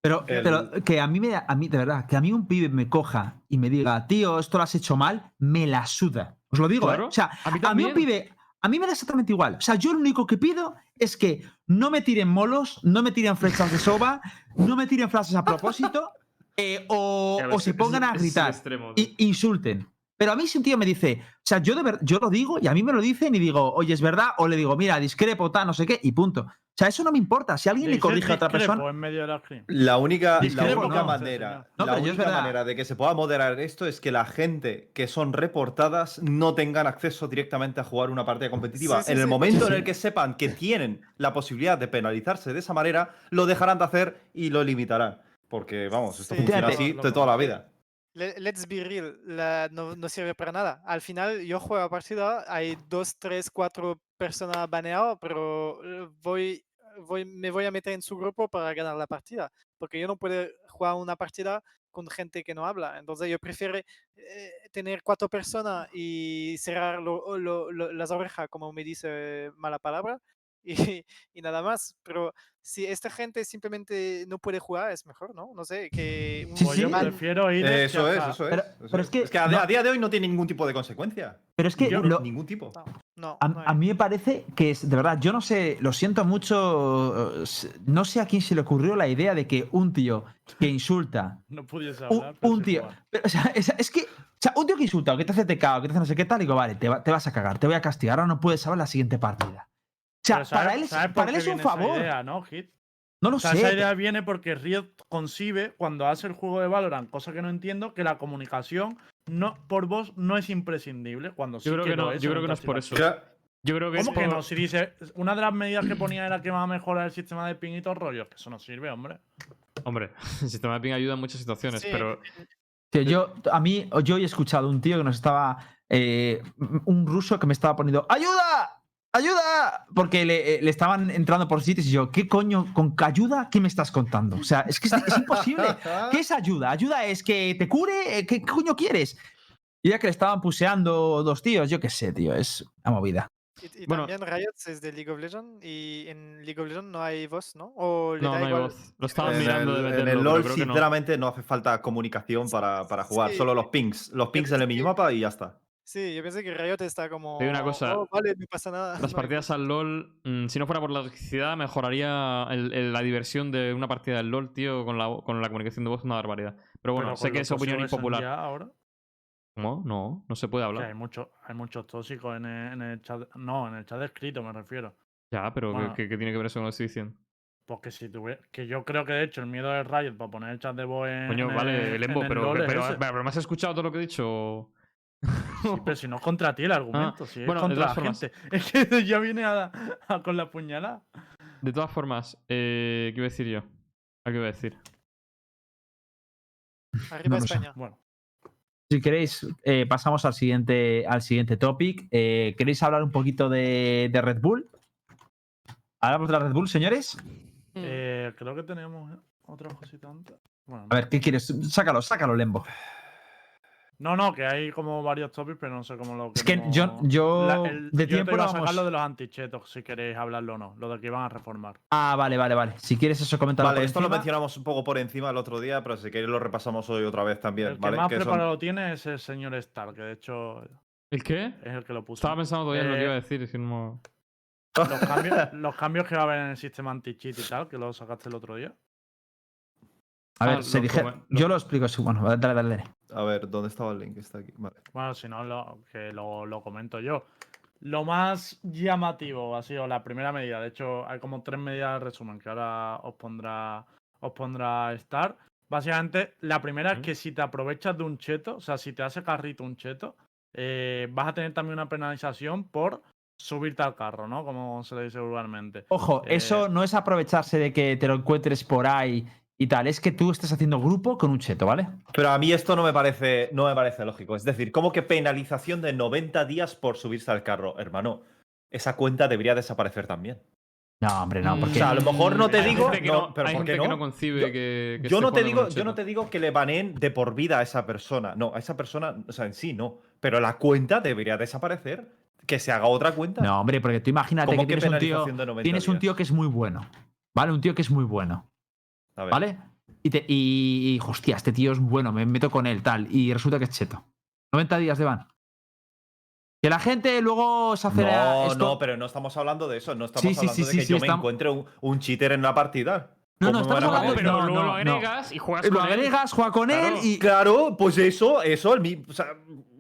Pero, El- pero que a mí, me, a mí, de verdad, que a mí un pibe me coja y me diga, tío, esto lo has hecho mal, me la suda. Os lo digo, ¿eh? Claro, O sea, a mí a mí un pibe, a mí me da exactamente igual. O sea, yo lo único que pido es que no me tiren molos, no me tiren flechas de soba, no me tiren frases a propósito eh, o, se pongan a es gritar extremo, insulten. Pero a mí si un tío me dice, o sea, yo, de ver- yo lo digo y a mí me lo dicen y digo, oye, es verdad, o le digo, mira, discrepo, tal, no sé qué, y punto. O sea, eso no me importa. Si alguien le corrige a otra persona. en medio de la única, la única no, manera. No, la única manera de que se pueda moderar esto es que la gente que son reportadas no tengan acceso directamente a jugar una partida competitiva. Sí, sí, en el sí. momento Sí, en el que sepan que tienen la posibilidad de penalizarse de esa manera, lo dejarán de hacer y lo limitarán. Porque, vamos, esto Sí, funciona así de toda la vida. Le- Let's be real, la- no, no sirve para nada. Al final yo juego a partida, hay dos, tres, cuatro personas baneadas, pero eh, voy, voy, me voy a meter en su grupo para ganar la partida, porque yo no puedo jugar una partida con gente que no habla. Entonces yo prefiero eh, tener cuatro personas y cerrar lo- lo- lo- las orejas, como me dice mala palabra, y, y nada más. Pero si esta gente simplemente no puede jugar, es mejor, ¿no? No sé, que Sí, Pues sí. yo prefiero ir. Eso es, eso es. Pero- eso pero es que a, no- a día de hoy no tiene ningún tipo de consecuencia. Pero es que Yo- lo- Ningún tipo. No, A, no a mí me parece que es, de verdad, yo no sé, lo siento mucho, eh, no sé a quién se le ocurrió la idea de que un tío que insulta, No pudiese un, hablar. un tío, jugar. pero, o sea, es, es que, o sea, un tío que insulta o que te hace tecao, que te hace no sé qué tal, digo, vale, te, va- te vas a cagar, te voy a castigar, ahora no puedes saber la siguiente partida. O sea, Pero ¿sabes- para él es, para él un favor. idea, ¿no, Hit? No lo O sea, sé. esa idea viene porque Riot concibe, cuando hace el juego de Valorant, cosa que no entiendo, que la comunicación no, por voz no es imprescindible. Cuando sí Yo creo que lo no, es yo creo que no es por eso. Ya- Yo creo que es ¿Cómo que por- no? Si dice, una de las medidas que ponía era que va a mejorar el sistema de ping y todo rollo, que eso no sirve, hombre. Hombre, el sistema de ping ayuda en muchas situaciones, Sí, pero Tío, yo, a mí, yo he escuchado un tío que nos estaba. eh, un ruso que me estaba poniendo. ¡Ayuda! ¡Ayuda! Porque le, eh, le estaban entrando por sitios y yo, ¿qué coño? ¿Con qué ayuda? ¿Qué me estás contando? O sea, es que es, es imposible. ¿Qué es ayuda? ¿Ayuda es que te cure? Eh, ¿Qué, qué coño quieres? Y ya que le estaban puseando dos tíos, yo qué sé, tío, es una movida. Y, y Bueno. también Riot es de League of Legends y en League of Legends no hay voz, ¿no? O le no, da no hay igual. voz. Lo estaban En mirando de el, en el LoL, que no. sinceramente, no. hace falta comunicación para, para jugar. Sí. Solo los pings. Los pings en el minimapa y ya está. Sí, yo pensé que Riot está como. Te digo una cosa, "Oh, vale, no pasa nada. Las no partidas voz". al LOL, mm, si no fuera por la toxicidad, mejoraría el- el- la diversión de una partida del LOL, tío, con la, con la comunicación de voz, una barbaridad. Pero bueno, Pero sé que es opinión impopular. ya ahora, ¿Cómo? No, no se puede hablar. hay, mucho, hay muchos tóxicos en el, en el chat. No, en el chat escrito me refiero. Ya, pero ¿qué- Bueno. ¿qué, qué tiene que ver eso con lo que estoy diciendo? Porque si tuviera. Que yo creo que de hecho el miedo de Riot para poner el chat de voz en. Coño, vale, el- Lembo, en el pero, pero, ese. pero, ¿me has escuchado todo lo que he dicho? Sí, pero si no es contra ti el argumento, si es bueno, contra la formas. gente. Es que ya viene a, a- con la puñalada. De todas formas, eh, ¿qué iba a decir yo? ¿A qué iba a decir? Arriba No. España. Bueno, Si queréis, eh, pasamos al siguiente, al siguiente topic. Eh, ¿Queréis hablar un poquito de, de Red Bull? ¿Hablamos de la Red Bull, señores? eh, creo que tenemos otra cosita antes. Bueno, A ver, ¿qué quieres? Sácalo, sácalo, Lembo. No, no, que hay como varios topics, pero no sé cómo lo Es que yo- yo La- el- de yo tiempo iba a sacar vamos- lo de los antichetos, si queréis hablarlo o no, lo de que iban a reformar. Ah, vale, vale, vale. Si quieres eso, coméntalo Vale, por esto lo mencionamos un poco por encima el otro día, pero si queréis lo repasamos hoy otra vez también, el que ¿vale? más Que son- preparado tiene es el señor Stark, que de hecho ¿El qué? es el que lo puso. Estaba pensando todavía en lo que Eh, iba a decir. es que no- Los cambios, los cambios que va a haber en el sistema anti-cheat y tal, que lo sacaste el otro día. A ver, Ah, se lo dije- come- yo lo- lo explico. sí, Bueno, dale, dale, dale. A ver, ¿dónde estaba el link? Está aquí. Vale. Bueno, si no, lo, que lo, lo comento yo. Lo más llamativo ha sido la primera medida. De hecho, hay como tres medidas de resumen que ahora os pondrá, os pondrá Star. Básicamente, la primera es que si te aprovechas de un cheto, o sea, si te hace carrito un cheto, eh, vas a tener también una penalización por subirte al carro, ¿no? Como se le dice vulgarmente. Ojo, Eh, eso no es aprovecharse de que te lo encuentres por ahí y tal. Es que tú estés haciendo grupo con un cheto, ¿vale? Pero a mí esto no me parece, no me parece lógico. Es decir, ¿cómo que penalización de 90 días por subirse al carro, hermano? esa cuenta debería desaparecer también. No, hombre, no, Mm, porque. O sea, a lo mejor no te digo- que no, pero hay ¿por gente qué que no? no concibe Yo- que, que Yo no, te digo, yo no te digo que le baneen de por vida a esa persona. No, a esa persona, o sea, en sí no. Pero la cuenta debería desaparecer. Que se haga otra cuenta. No, hombre, porque tú imagínate ¿Cómo que que tienes un tío. penalización de 90 Tienes un tío que es muy bueno. ¿Vale? Un tío que es muy bueno. A ver. ¿Vale? Y, te, y, y, hostia, este tío es bueno, me meto con él, tal. Y resulta que es cheto. 90 días de ban. Que la gente luego se hace. No, esto- no, pero no estamos hablando de eso. No estamos Sí, sí, hablando sí, de que sí, yo me estamos- encuentre un, un cheater en la partida. No, ¿Cómo no, estamos van hablando- pero no, lo no. agregas y juegas Lo con él. agregas, juega con Claro. él y. Claro, pues eso, eso, el mi- o sea,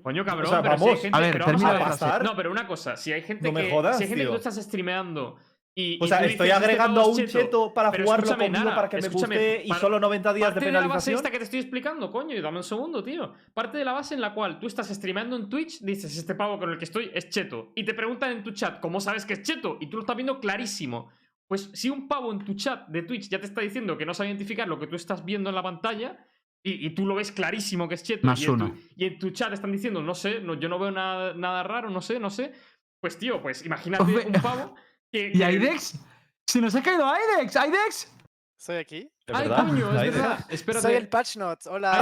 Coño, cabrón, O sea, pero si hay vamos. gente A ver, pero vamos a frase. No, pero una cosa, si hay gente No me que jodas, si hay gente que tú estás streameando y o y sea, tú estoy dices, "Este agregando a un es cheto para jugarlo conmigo Nara, para que me guste y solo 90 días de Parte de la base penalización. esta que te estoy explicando, coño, dame un segundo, tío. Parte de la base en la cual tú estás streameando en Twitch, dices, este pavo con el que estoy es cheto. Y te preguntan en tu chat, ¿cómo sabes que es cheto? Y tú lo estás viendo clarísimo. Pues si un pavo en tu chat de Twitch ya te está diciendo que no sabe identificar lo que tú estás viendo en la pantalla, y, y tú lo ves clarísimo que es cheto, Más y, en uno. tu, y en tu chat están diciendo, no sé, no, yo no veo nada, nada raro, no sé, no sé. Pues tío, pues imagínate un pavo ¿Y Aidex? ¡Se nos ha caído Aidex! ¡Aidex! Soy aquí. ¿De Ay, verdad? coño, es verdad. Espérate. Soy el Patch Notes. Hola.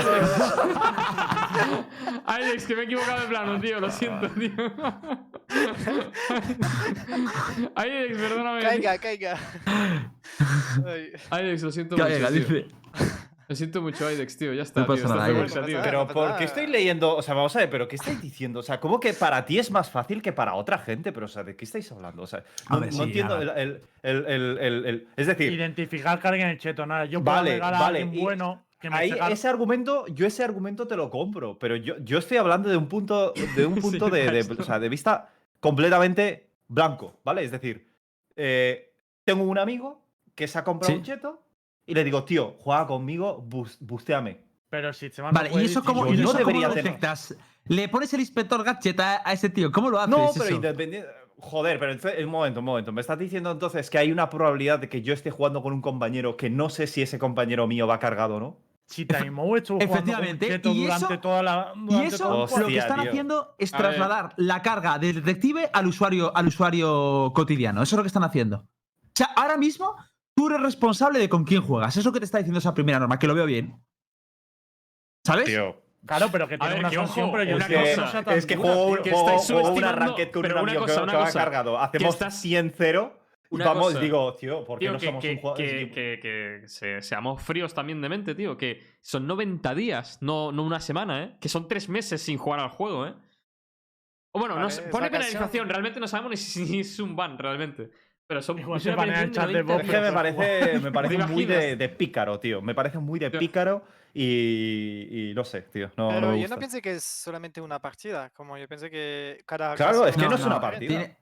Alex, que me he equivocado de plano, tío, lo siento, tío. Alex, perdóname. caiga, caiga. Ay. Alex, lo siento Caiga, mucho. tío. dice. Lo siento mucho, Alex, tío. Ya está, No pasa tío. nada, vuelta, tío. Pero ¿por qué estoy leyendo? O sea, vamos a ver, pero ¿qué estáis diciendo? O sea, ¿cómo que para ti es más fácil que para otra gente? Pero, o sea, ¿de qué estáis hablando? O sea, no, ver, no sí, entiendo el, el- el- el- el- el- Es decir, Identificar que alguien es cheto, nada. Yo puedo Vale, a vale, alguien bueno que me ahí ese argumento, yo ese argumento te lo compro, pero yo, yo estoy hablando de un punto, de un punto de, de- o sea, de vista completamente blanco, ¿vale? Es decir, eh, tengo un amigo que se ha comprado Sí. un cheto y le digo, tío, juega conmigo, bus, busteame. Pero el sistema Vale, ¿y eso cómo, y no eso cómo debería lo detectas? Le pones el inspector gadget a, a ese tío. ¿Cómo lo haces? No, pero independiente. Joder, pero entonces- un momento, un momento. ¿Me estás diciendo entonces que hay una probabilidad de que yo esté jugando con un compañero que no sé si ese compañero mío va cargado o no? Si Taimou estuvo jugando con Efectivamente, cheto y durante eso- toda la. Y durante eso todo lo que están tío. haciendo es A ver. trasladar la carga del detective al usuario, al usuario cotidiano. Eso es lo que están haciendo. O sea, ahora mismo tú eres responsable de con quién juegas. Eso que te está diciendo esa primera norma, que lo veo bien. ¿Sabes? Tío. Claro, pero que tiene ver, una que sanción, ojo, pero yo una que cosa, no tan Es que dura, juego, tío. que juego- estáis juego una ranked con un amigo cosa, que, una que va cargado. Hacemos estás- 100-0 y Una vamos, cosa, digo, tío, ¿por qué Tío, no que, somos que- un jugador? que- que- que se- seamos fríos también de mente, tío. Que son 90 días, no, no una semana, ¿eh? Que son tres meses sin jugar al juego, ¿eh? O bueno, no Vale, sé, es pone penalización. Realmente no sabemos ni si, si es un ban, realmente. Pero son Igual es se penalización chat de 90 Es que me parece, me parece ¿Te muy de, pícaro, tío. Me parece muy de pícaro y, y no sé, tío. No, Pero no me yo no pensé que es solamente una partida, como yo pensé que cada Claro, es que no, No, es una partida. Tiene,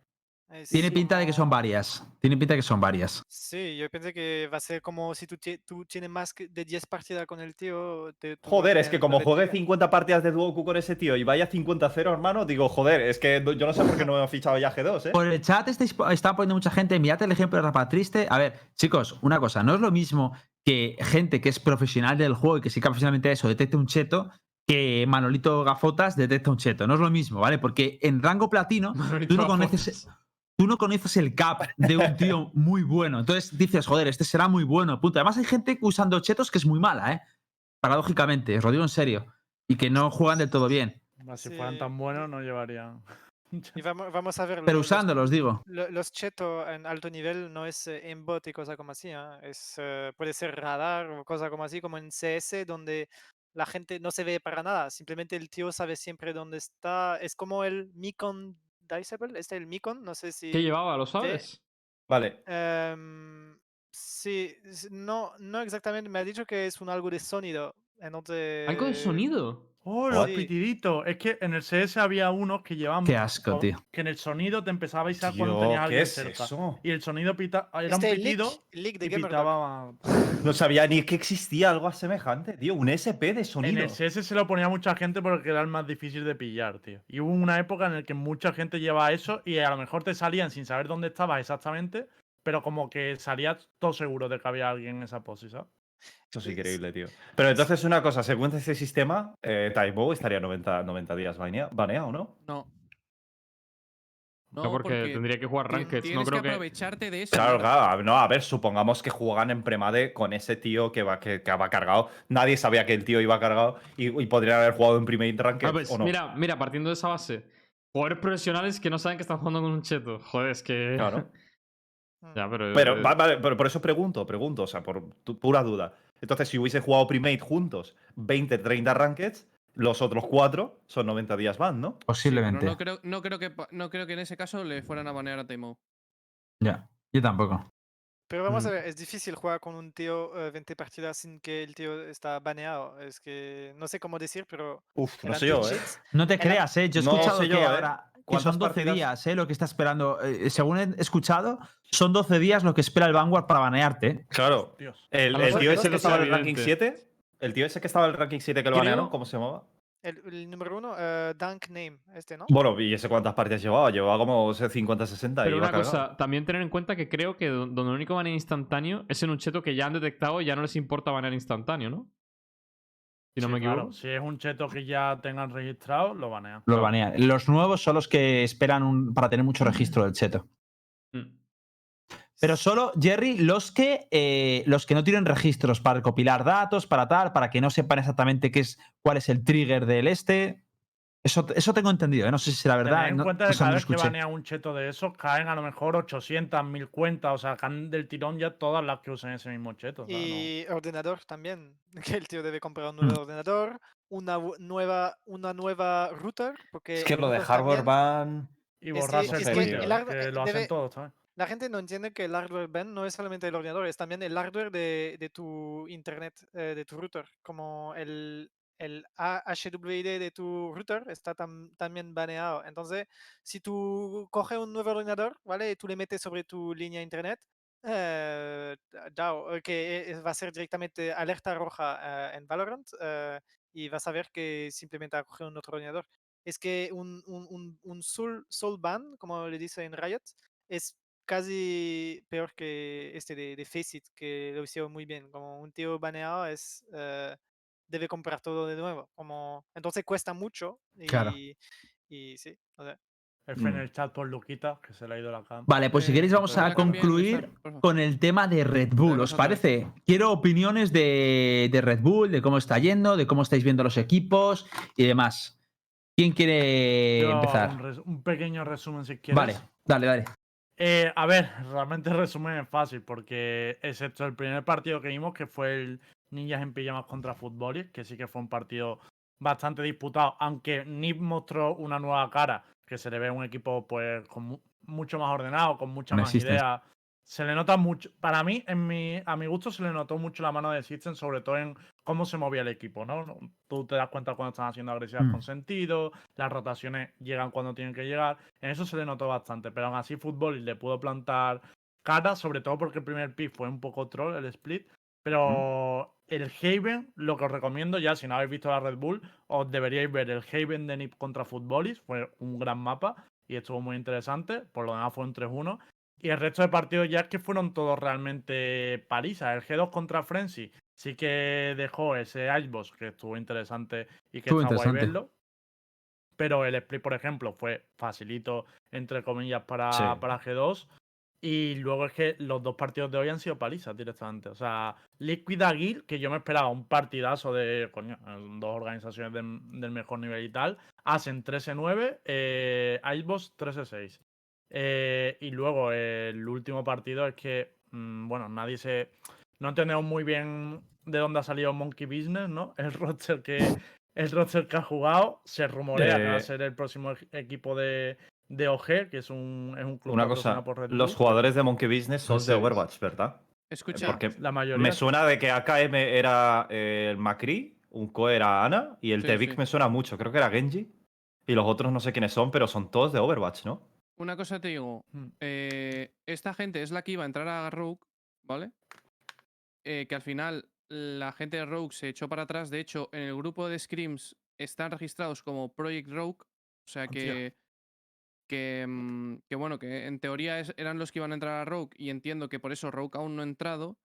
tiene pinta de que son varias. Tiene pinta de que son varias. Sí, yo pensé que va a ser como si tú, tie- tú tienes más que- de 10 partidas con el tío. te- Joder, es que como detective. 50 partidas de Duoku con ese tío y vaya 50-0, hermano, digo, joder, es que yo no sé por qué no me han fichado ya G2, ¿eh? Por el chat estáis, está poniendo mucha gente. Mirad el ejemplo de Rapa Triste. A ver, chicos, una cosa. No es lo mismo que gente que es profesional del juego y que sí que profesionalmente eso detecte un cheto que Manolito Gafotas detecta un cheto. No es lo mismo, ¿vale? Porque en rango platino Manolito tú no Gafotas. Tú no conoces el cap de un tío muy bueno. Entonces dices, joder, este será muy bueno. Punto. Además hay gente usando chetos que es muy mala, ¿eh? Paradójicamente, os lo digo en serio. Y que no juegan del todo bien. Si fueran tan buenos, no llevarían. Y vamos, vamos a ver. Pero lo- los- usándolos, digo. lo- Los cheto en alto nivel no es eh, en bot y cosa como así. ¿ah? Es, eh, puede ser radar o cosa como así, como en CS, donde la gente no se ve para nada. Simplemente el tío sabe siempre dónde está. Es como el Micon Diceable. Este es el Micon, no sé si. ¿Qué llevaba? ¿Lo sabes? Vale. Em, sí, no, no exactamente. Me ha dicho que es un algo de sonido. Entonces. ¿Algo de sonido? Oh, los Sí. pitiditos. Es que en el CS había unos que llevaban. Qué asco, tío. Que en el sonido te empezaba a avisar cuando tenías a ¿qué alguien es cerca. eso? Y el sonido pita, era Este un pitido leak de y pitaba. No sabía ni que existía algo semejante, tío. Un SP de En sonido. el CS se lo ponía mucha gente porque era el más difícil de pillar, tío. Y hubo una época en la que mucha gente llevaba eso y a lo mejor te salían sin saber dónde estabas exactamente, pero como que salías todo seguro de que había alguien en esa ¿sabes? Eso es increíble, tío. Pero entonces, una cosa, según este sistema, eh, Taibo estaría 90, 90 días banea- baneado, ¿no? No. No, porque, tendría que jugar Rankeds. Tienes No creo que que. aprovecharte de eso. Claro, ¿no? claro. No, a ver, supongamos que juegan en Premade con ese tío que va, que, que va cargado. Nadie sabía que el tío iba cargado y, y podrían haber jugado en Primate Ranked Ah, pues, o no. mira, mira, partiendo de esa base. Jugadores profesionales que no saben que están jugando con un cheto. Joder, es que. Claro. Ya, pero. Pero, eh, vale, pero por eso pregunto, pregunto, o sea, por tu- pura duda. Entonces, si hubiese jugado Primate juntos 20, 30 Rankeds, los otros cuatro son 90 días ban, ¿no? Posiblemente. no creo, no, creo que, no creo que en ese caso le fueran a banear a Teemo. Ya, yo tampoco. Pero vamos a Mm. ver, es difícil jugar con un tío eh, 20 partidas sin que el tío está baneado. Es que no sé cómo decir, pero. Uf, no sé yo, ¿eh? No te creas, ¿eh? Yo he No escuchado sé yo, ¿eh? ahora que ¿Cuántas son 12 partidas? días, ¿eh? Lo que está esperando. eh, según he escuchado, son 12 días lo que espera el Vanguard para banearte. ¿eh? Claro. Dios. El, el tío ese que es estaba en el ranking evidente. 7, el tío ese que estaba en el ranking 7 que lo banearon, ¿cómo se llamaba? El, el número uno, eh, Dunk Name, este, ¿no? Bueno, ¿y ese cuántas partidas llevaba? Llevaba como 50, 60 y Pero iba una cosa, también tener en cuenta que creo que don- donde el único baneo instantáneo es en un cheto que ya han detectado y ya no les importa banear instantáneo, ¿no? Si no Sí, me claro, equivoco. Si es un cheto que ya tengan registrado, lo banean. Lo banean. Los nuevos son los que esperan un- para tener mucho registro del cheto. Mm. Pero solo, Jerry, los que, eh, los que no tienen registros para recopilar datos, para tal, para que no sepan exactamente qué es, cuál es el trigger del este. Eso, eso tengo entendido, ¿eh? no sé si será verdad. Tened en no- cuenta no que cada no vez que banea un cheto de esos, caen a lo mejor 800, 1000 cuentas. O sea, caen del tirón ya todas las que usen ese mismo cheto. o sea, no- Y ordenador también, que el tío debe comprar un Mm. nuevo ordenador, una nueva, una nueva router, porque Es que el lo de hardware también- ban. Y es que- borrarse es el que el que lo hacen debe- todos, ¿sabes? La gente no entiende que el hardware ban no es solamente el ordenador, es también el hardware de, de tu internet, eh, de tu router. Como el, el HWD de tu router está tam- también baneado. Entonces, si tú coges un nuevo ordenador, ¿vale? Y tú le metes sobre tu línea internet, eh, chao, eh, que eh, va a ser directamente alerta roja eh, en Valorant eh, y vas a ver que simplemente ha cogido un otro ordenador. Es que un, un, un, un soul, soul ban, como le dice en Riot, es casi peor que este de, de Faceit, que lo hicieron muy bien. Como un tío baneado es eh, debe comprar todo de nuevo. Como, entonces cuesta mucho y, Claro. y sí, o sea, F Mm. en el chat por Luquita, que se le ha ido la cam. Vale, pues si queréis vamos pero a en concluir con el tema de Red Bull, ¿os parece? Quiero opiniones de, de Red Bull, de cómo está yendo, de cómo estáis viendo los equipos y demás. ¿Quién quiere Yo empezar? Un, res- un pequeño resumen si quieres. Vale, dale, dale. Eh, a ver, realmente el resumen es fácil, porque excepto el primer partido que vimos, que fue el Ninjas en Pijamas contra Futbolis, que sí que fue un partido bastante disputado, aunque Nip mostró una nueva cara, que se le ve un equipo pues con mu- mucho más ordenado, con mucha más idea. Se le nota mucho, para mí, en mi, a mi gusto, se le notó mucho la mano de System, sobre todo en cómo se movía el equipo, ¿no? Tú te das cuenta cuando están haciendo agresivas Mm. con sentido, las rotaciones llegan cuando tienen que llegar. En eso se le notó bastante, pero aún así fútbol le pudo plantar cara, sobre todo porque el primer pick fue un poco troll, el split. Pero el Haven, lo que os recomiendo ya, si no habéis visto la Red Bull, os deberíais ver el Haven de Nip contra Futbolis, fue un gran mapa y estuvo muy interesante, por lo demás fue un 3-1. Y el resto de partidos ya es que fueron todos realmente palizas. El G2 contra Frenzy sí que dejó ese Icebox que estuvo interesante y que Estuvo está guay verlo. Pero el split, por ejemplo, fue facilito, entre comillas, para, Sí. para G2. Y luego es que los dos partidos de hoy han sido palizas directamente. O sea, Liquid Aguil, que yo me esperaba un partidazo de coño, eh, dos organizaciones del, del mejor nivel y tal, hacen 13-9, eh, Icebox 13-6. Eh, y luego el último partido es que, mm, bueno, nadie se. No entendemos muy bien de dónde ha salido Monkey Business, ¿no? El roster que, el roster que ha jugado. Se rumorea que va a Eh, ser el próximo equipo de, de OG, que es un, es un club Una cosa, por Red los jugadores de Monkey Business son de Overwatch, ¿verdad? Escucha, Porque La mayoría. me suena de que AKM era eh, el Macri, un Co era Ana y el Sí, Tevik sí. me suena mucho, creo que era Genji. Y los otros no sé quiénes son, pero son todos de Overwatch, ¿no? una cosa te digo. Mm. eh, esta gente es la que iba a entrar a Rogue, ¿vale? Eh, que al final la gente de Rogue se echó para atrás. De hecho, en el grupo de Scrims están registrados como Project Rogue. O sea Hostia. Que. Que, mm, que bueno, que en teoría es- eran los que iban a entrar a Rogue y entiendo que por eso Rogue aún no ha entrado.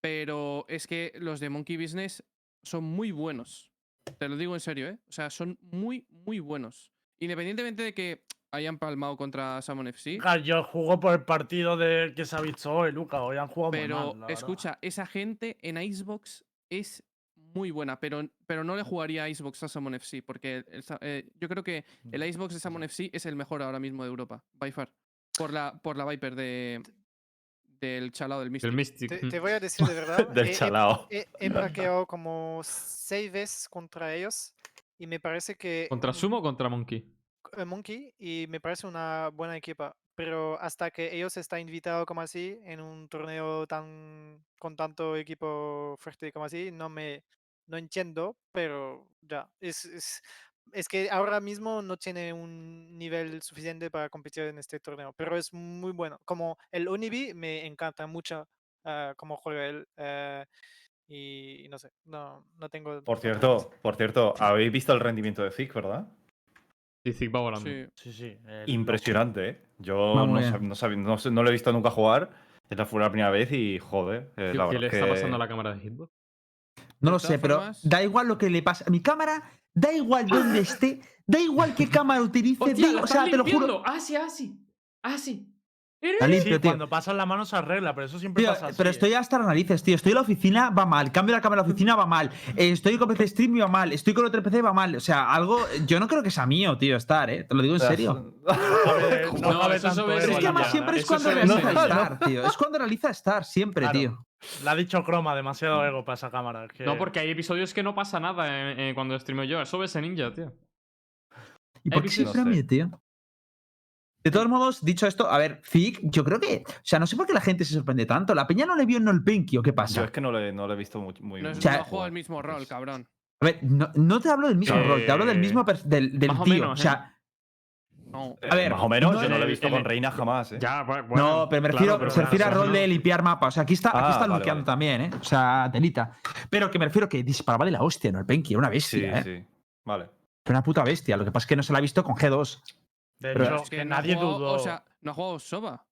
Pero es que los de Monkey Business son muy buenos. Te lo digo en serio, ¿eh? O sea, son muy, muy buenos. Independientemente de que hayan palmado contra Salmon FC. Yo juego por el partido de que se ha visto hoy, Lucas. Hoy han jugado muy Pero mal, la verdad. escucha, esa gente en Icebox es muy buena, pero, pero no le jugaría a Icebox a Salmon FC, porque el eh, yo creo que el Icebox de Salmon FC es el mejor ahora mismo de Europa, by far. Por la, por la Viper de, del chalao del Mystic. El Mystic. Te, mm. te voy a decir de verdad. Del he- he- chalao. He, he braqueado como seis veces contra ellos y me parece que. ¿Contra mm, Sumo o contra Monkey? eh, Monkey y me parece una buena equipa. Pero hasta que ellos están invitados como así en un torneo tan con tanto equipo fuerte como así, no me no entiendo, pero ya. Es, es, es que ahora mismo no tiene un nivel suficiente para competir en este torneo, pero es muy bueno. Como el Unibi me encanta mucho ah, cómo juega él. eh, y, y no sé, no, no tengo. Por cierto, por cierto, habéis visto el rendimiento de Zik, ¿verdad? Sí, Zik va volando. Sí. Sí, sí. el Impresionante, ¿eh? Yo no, sab- no, sab- no no lo he visto nunca jugar. Esta fue la primera vez y joder. eh, ¿Qué, la qué le es está que- pasando a la cámara de Hitbox? No lo sé, pero formas- da igual lo que le pase. A mi cámara, da igual dónde esté, da igual qué cámara utilice. ¡Hostia, da- o sea, te lo juro. ¡Ah, sí, ah, sí! ¡Ah, sí! Está Sí, limpio, tío. cuando pasas la mano se arregla, pero eso siempre Tío, pasa así. pero ¿eh? estoy hasta las narices, tío. Estoy en la oficina, va mal. Cambio la cámara de la oficina, va mal. Eh, estoy con PC Stream y va mal. Estoy con otro PC, va mal. O sea, algo. Yo no creo que sea mío, tío, estar, ¿eh? Te lo digo en serio. A ver, no, eso tanto Es en que la además siempre es cuando realiza estar, tío. Es cuando realiza estar, siempre, Claro. tío. Le ha dicho Croma, demasiado ego para esa cámara. es que- No, porque hay episodios que no pasa nada en- en- cuando streamo yo. Eso ves en Ninja, tío. ¿Y por qué siempre a mí, tío? De todos modos, dicho esto, a ver, Zik, yo creo que. O sea, no sé por qué la gente se sorprende tanto. ¿La peña no le vio en el Penki o qué Yo pasa? es que no lo he, no lo he visto muy, muy No, es- O sea, no juega el mismo rol, cabrón. A ver, no, no te hablo del mismo rol, te hablo del Eh, mismo. del, del más o tío. menos, o sea, No. Eh, a ver, más o menos, no yo no lo he visto el- con Reina jamás, ¿eh? Ya, bu- bueno. no, pero me claro, refiero, pero se refiere a bueno, rol de limpiar mapas. O sea, aquí está, aquí Ah, está vale, luqueando vale. también, ¿eh? O sea, telita. Pero que me refiero que disparaba de la hostia, ¿no? El Penki, era una Sí, bestia, ¿eh? sí. Vale. Era una puta bestia. Lo que pasa es que no se la ha visto con G2. De pero- hecho, Es que, que no ha nadie jugado- dudó. O sea, no ha jugado Soba.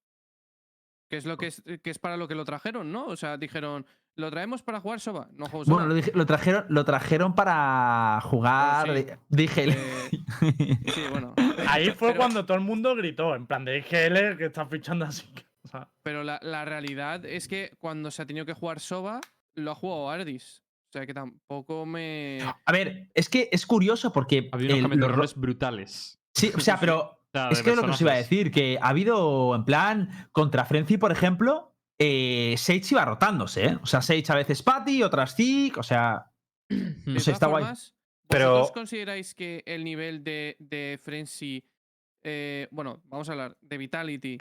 Que es lo que es, que es para lo que lo trajeron, ¿no? O sea, dijeron, lo traemos para jugar Soba. No juego Soba. Bueno, lo, dije- lo trajeron, lo trajeron para jugar. Sí. Dije. Eh, sí, bueno. Ahí fue Pero- cuando todo el mundo gritó, en plan de IGL que está fichando así. O sea, Pero la, la realidad es que cuando se ha tenido que jugar Soba, lo ha jugado Ardis. O sea que tampoco me. A ver, es que es curioso porque. Había unos el- los brutales. Sí, o sea, pero es que es lo que os iba a personajes. decir, que ha habido, en plan, contra Frenzy, por ejemplo, eh, Sage iba rotándose, ¿eh? O sea, Sage a veces Patty, otras Zik, o sea, no sé, está guay. Pero- ¿Vosotros consideráis que el nivel de, de Frenzy. eh, bueno, vamos a hablar de Vitality.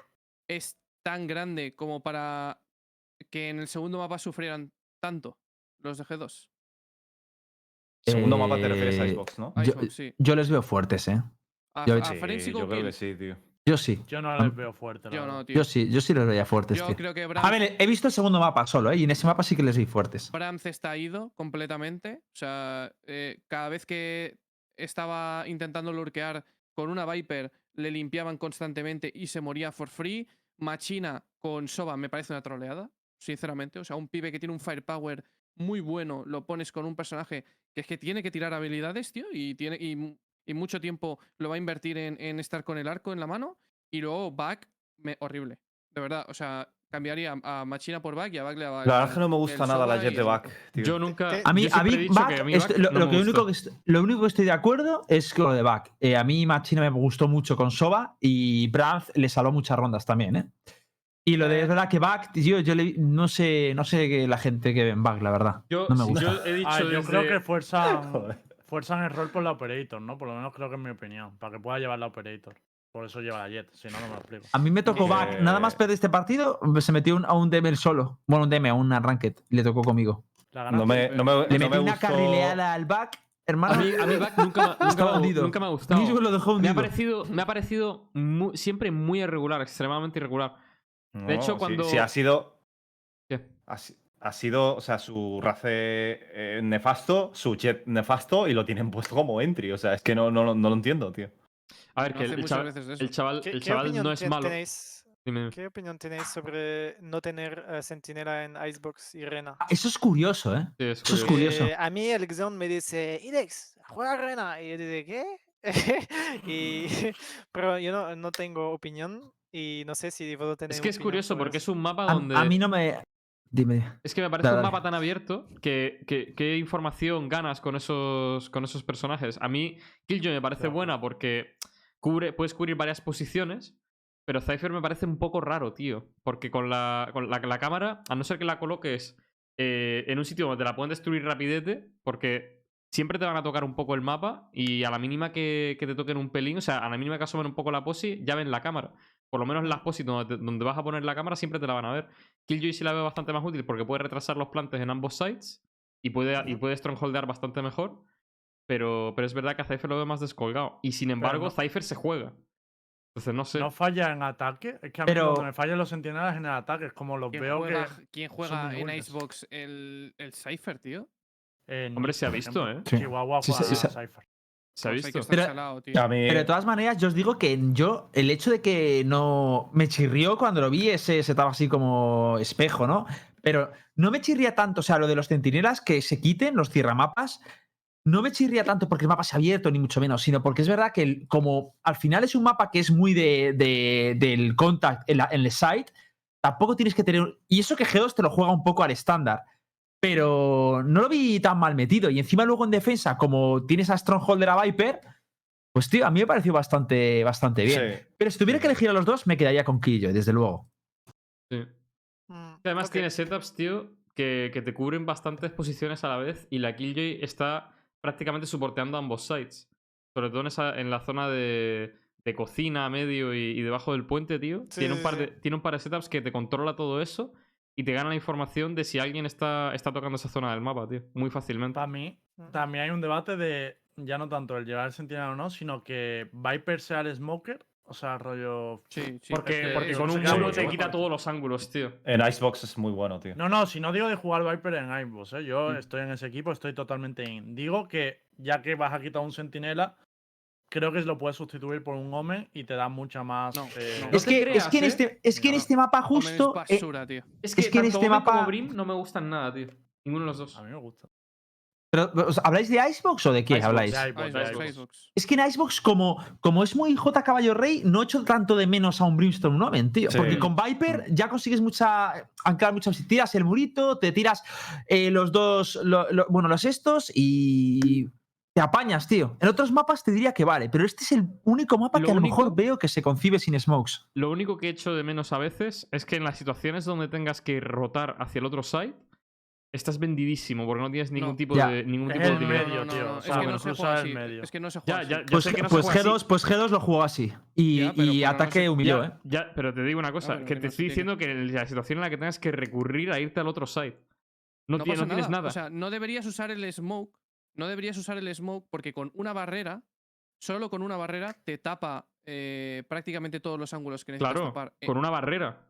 Es tan grande como para que en el segundo mapa sufrieran tanto los de G2? Segundo mapa te refieres a Eh, Xbox, ¿no? Yo- sí. yo les veo fuertes, ¿eh? A, yo- a Sí, Frenzy yo creo que sí, tío. Yo sí. yo no les veo fuerte. Yo no, tío. Yo sí, yo sí los veía fuertes, Yo tío. creo que A ver, he visto el segundo mapa solo, ¿eh? Y en ese mapa sí que les vi fuertes. Bramz está ido completamente. O sea, eh, cada vez que estaba intentando lurkear con una Viper, le limpiaban constantemente y se moría for free. Machina con Soba me parece una troleada, sinceramente. O sea, un pibe que tiene un firepower muy bueno, lo pones con un personaje que es que tiene que tirar habilidades, tío, y, tiene, y, y mucho tiempo lo va a invertir en, en estar con el arco en la mano. Y luego back, me, horrible. De verdad, o sea, cambiaría a Machina por back y a back le daba La verdad es que no me gusta nada la Soba jet de back, tío. Yo nunca. A mí, a mí, Back, a mí lo, no lo me que único que est- lo único que estoy de acuerdo es con lo de Back. Eh, a mí Machina me gustó mucho con Soba y Brandt le salvó muchas rondas también, ¿eh? Y lo de es verdad que Back, tío, yo le- no sé, no sé que la gente que ve en Back, la verdad. Yo, no me gusta. yo he dicho Ah, yo desde- creo que fuerzan, Joder. Fuerzan el rol por la Operator, ¿no? Por lo menos creo que es mi opinión. Para que pueda llevar la Operator. Por eso lleva la Jet, si no, no me lo explico. A mí me tocó Eh, Back, nada más perder este partido, se metió un- a un DM solo. Bueno, un DM, a un Ranked, y le tocó conmigo. No me, no me, Le no metí me una gustó- carrileada al Back, hermano. A mí, a mí Back nunca, me- nunca, me, ha- hundido. nunca me ha gustado. Nisio lo dejó Me ha parecido, me ha parecido siempre muy irregular, extremadamente irregular. No, De hecho, cuando- Sí, ha sido. ¿Qué? Ha, si- ha sido, o sea, su race eh, nefasto, su jet nefasto y lo tienen puesto como entry. O sea, es que no, no, no lo entiendo, tío. A ver, No que el, chaval, el chaval, ¿Qué, el qué chaval opinión no es malo. Tenéis. ¿Qué opinión tenéis sobre no tener eh, sentinela en Icebox y Rena? Eso es curioso, ¿eh? Sí, es Eso es curioso. Eh, a mí el Xeon me dice, Idex, juega Rena. Y yo digo, ¿qué? y, pero yo no, no tengo opinión y no sé si puedo tener Es que es curioso porque eso. es un mapa A, donde. a mí no me. Dime. Es que me parece Dale, un dale. mapa tan abierto que, que- qué información ganas con esos, con esos personajes. A mí, Killjoy me parece buena porque cubre, puedes cubrir varias posiciones, pero Cypher me parece un poco raro, tío. Porque con la, con la, la cámara, a no ser que la coloques eh, en un sitio donde te la pueden destruir rapidete, porque siempre te van a tocar un poco el mapa y a la mínima que, que te toquen un pelín, o sea, a la mínima que asomen un poco la posi, ya ven la cámara. Por lo menos en las posi donde, donde vas a poner la cámara siempre te la van a ver. Killjoy sí la veo bastante más útil porque puede retrasar los plantes en ambos sides y puede, y puede strongholdear bastante mejor. Pero, pero es verdad que a Cypher lo veo más descolgado. Y sin embargo, no- Cypher se juega. Entonces no sé. No falla en ataque. Es que a mí Pero- que me fallan los sentinelas en el ataque. Es como los ¿Quién veo juega, que. quién juega en buenos. Icebox el, el Cypher, tío? eh, Hombre, se ha visto. ¿eh? Sí. Chihuahua Sí, juega sí, sí. a Cypher. Se ha Pues visto. estar Pero- salado, tío. Mí- Pero de todas maneras, yo os digo que yo, el hecho de que no me chirrió cuando lo vi, ese setup así como espejo, ¿no? Pero no me chirría tanto, o sea, lo de los centinelas que se quiten, los cierramapas, no me chirría tanto porque el mapa es abierto, ni mucho menos, sino porque es verdad que el- como al final es un mapa que es muy de, de- del contact en, la- en el site, tampoco tienes que tener... Y eso que G2 te lo juega un poco al estándar. Pero no lo vi tan mal metido. Y encima luego en defensa, como tienes a Strongholder a Viper, pues tío, a mí me pareció bastante, bastante bien. Sí. Pero si tuviera que elegir a los dos, me quedaría con Killjoy, desde luego. Sí. Mm, Además tiene setups, tío, que, que te cubren bastantes posiciones a la vez y la Killjoy está prácticamente soporteando ambos sides. Sobre todo en, esa, en la zona de, de cocina, medio y, y debajo del puente, tío. Sí, tiene, un par sí. de, tiene un par de setups que te controla todo eso y te gana la información de si alguien está, está tocando esa zona del mapa, tío. Muy fácilmente. Para mí, también hay un debate de ya no tanto el llevar el sentinela o no, sino que Viper sea el smoker. O sea, rollo. Sí, sí. Porque, es que porque con un mucho te quita todos los ángulos, tío. En Icebox es muy bueno, tío. No, no, si no digo de jugar Viper en Icebox, ¿eh? yo Mm. estoy en ese equipo, estoy totalmente in. Digo que ya que vas a quitar un sentinela, creo que lo puedes sustituir por un Omen y te da mucha más. No, eh, no. es, que, es que en ¿eh? este, es que en este mapa es justo. eh, basura, tío. Es que, Es que en este Omen como mapa- Brim no me gustan nada, tío. Ninguno de los dos. A mí me gusta. pero, ¿os- ¿Habláis de Icebox o de qué Icebox, habláis? De Icebox, de Icebox, Icebox. Icebox. Es que en Icebox, como, como es muy J Caballo Rey, no echo tanto de menos a un Brimstone Omen, tío. Sí. Porque con Viper ya consigues mucha. Anclar mucho. Si tiras el murito, te tiras eh, los dos. lo- lo- bueno, los estos y. Te apañas, tío. En otros mapas te diría que vale, pero este es el único mapa Lo que a lo mejor veo que se concibe sin smokes. Lo único que echo de menos a veces es que en las situaciones donde tengas que rotar hacia el otro side, estás vendidísimo porque no tienes ningún No. tipo Ya. de ningún Es tipo de el utilidad. medio, tío, Es que no se cruza juega el así. medio. Es que no se juega ya, así. ya Pues, que no se pues juega así. G2, pues G2 lo jugó así. Y, no ataque se- humilló, Ya, ¿eh? ya, pero te digo una cosa, pero que que te no estoy diciendo que en la situación en la que tengas que recurrir a irte al otro side. No, No no tienes nada. O sea, no deberías usar el smoke. No deberías usar el smoke porque con una barrera, solo con una barrera, te tapa eh, prácticamente todos los ángulos que necesitas claro, tapar. Eh, con una barrera.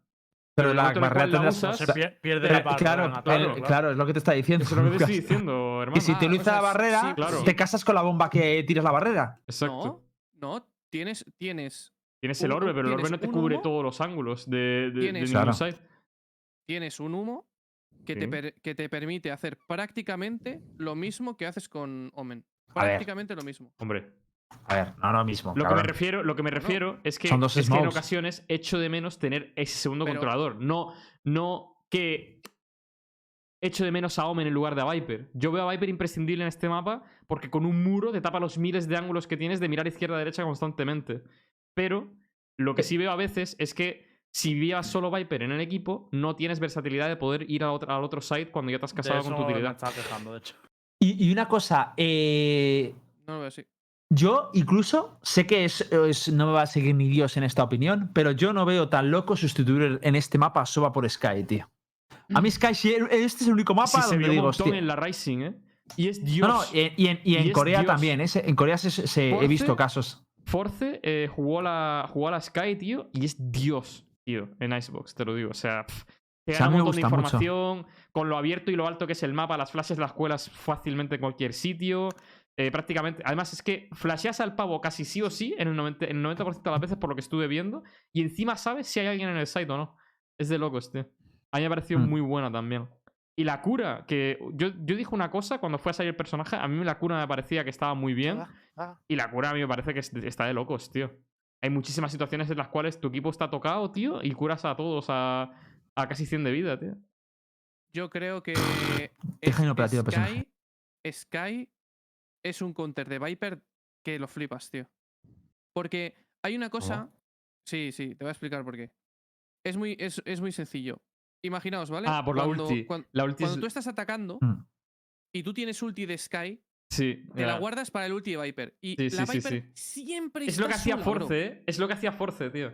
Pero la barrera la usas, Se pierde Pero, la barra claro, claro, claro. claro, es lo que te está diciendo. Eso es lo que te estoy diciendo, hermano. Y si Ah, te o utiliza sea, la sí, barrera, claro. te casas con la bomba que tiras la barrera. Exacto. No, no, tienes, tienes, Tienes el orbe, pero el orbe no te cubre humo, todos los ángulos de, de- ningún Claro. side. tienes un humo que, Sí. te per- que te permite hacer prácticamente lo mismo que haces con Omen. Prácticamente lo mismo. Hombre, A ver, no, no mismo. Lo que, me refiero, lo que me refiero es que, son dos es que en ocasiones echo de menos tener ese segundo Pero- controlador. No, no que echo de menos a Omen en lugar de a Viper. Yo veo a Viper imprescindible en este mapa porque con un muro te tapa los miles de ángulos que tienes de mirar izquierda a derecha constantemente. Pero lo que sí veo a veces es que si llevas solo Viper en el equipo, no tienes versatilidad de poder ir a otro- al otro side cuando ya te has De casado eso con tu me utilidad. estaba quejando, de hecho. Y, y una cosa, eh, No lo veo así. yo incluso sé que es, es- no me va a seguir ni Dios en esta opinión, pero yo no veo tan loco sustituir en este mapa a Soba por Sky, tío. A mí Sky, sí, este es el único mapa Sí, se donde un digo, montón hostia. en la Rising, ¿eh? Y es Dios. No, no, y en, y en- y en Y es Corea Dios. también, ¿eh? En Corea se, se- he visto casos. Force eh, jugó, a la, jugó a la Sky, tío, y es Dios, tío, en Icebox, te lo digo. O sea, pff, te O sea, un montón de mucho. información, con lo abierto y lo alto que es el mapa, las flashes las cuelas fácilmente en cualquier sitio. eh, prácticamente, además es que flasheas al pavo casi sí o sí en el 90%, en el 90 de las veces por lo que estuve viendo, y encima sabes si hay alguien en el site o no. Es de locos, tío. A mí me ha parecido Mm. muy buena también. Y la cura, que yo, yo dije una cosa cuando fue a salir el personaje, a mí la cura me parecía que estaba muy bien. Ah, ah. Y la cura a mí me parece que es- está de locos, tío. Hay muchísimas situaciones en las cuales tu equipo está tocado, tío, y curas a todos a, a casi 100 de vida, tío. Yo creo que es- Sky, personaje. Sky es un counter de Viper que lo flipas, tío. Porque hay una cosa. Sí, sí, te voy a explicar por qué. Es muy, es, es muy sencillo. Imaginaos, ¿vale? Ah, por la Cuando- ulti. La ulti Cuando es- tú estás atacando Mm. y tú tienes ulti de Sky, Sí, te la guardas para el ulti de Viper. Y Sí, la sí, Viper sí. siempre Es lo que está hacía. Force, ¿eh? Es lo que hacía Force, tío.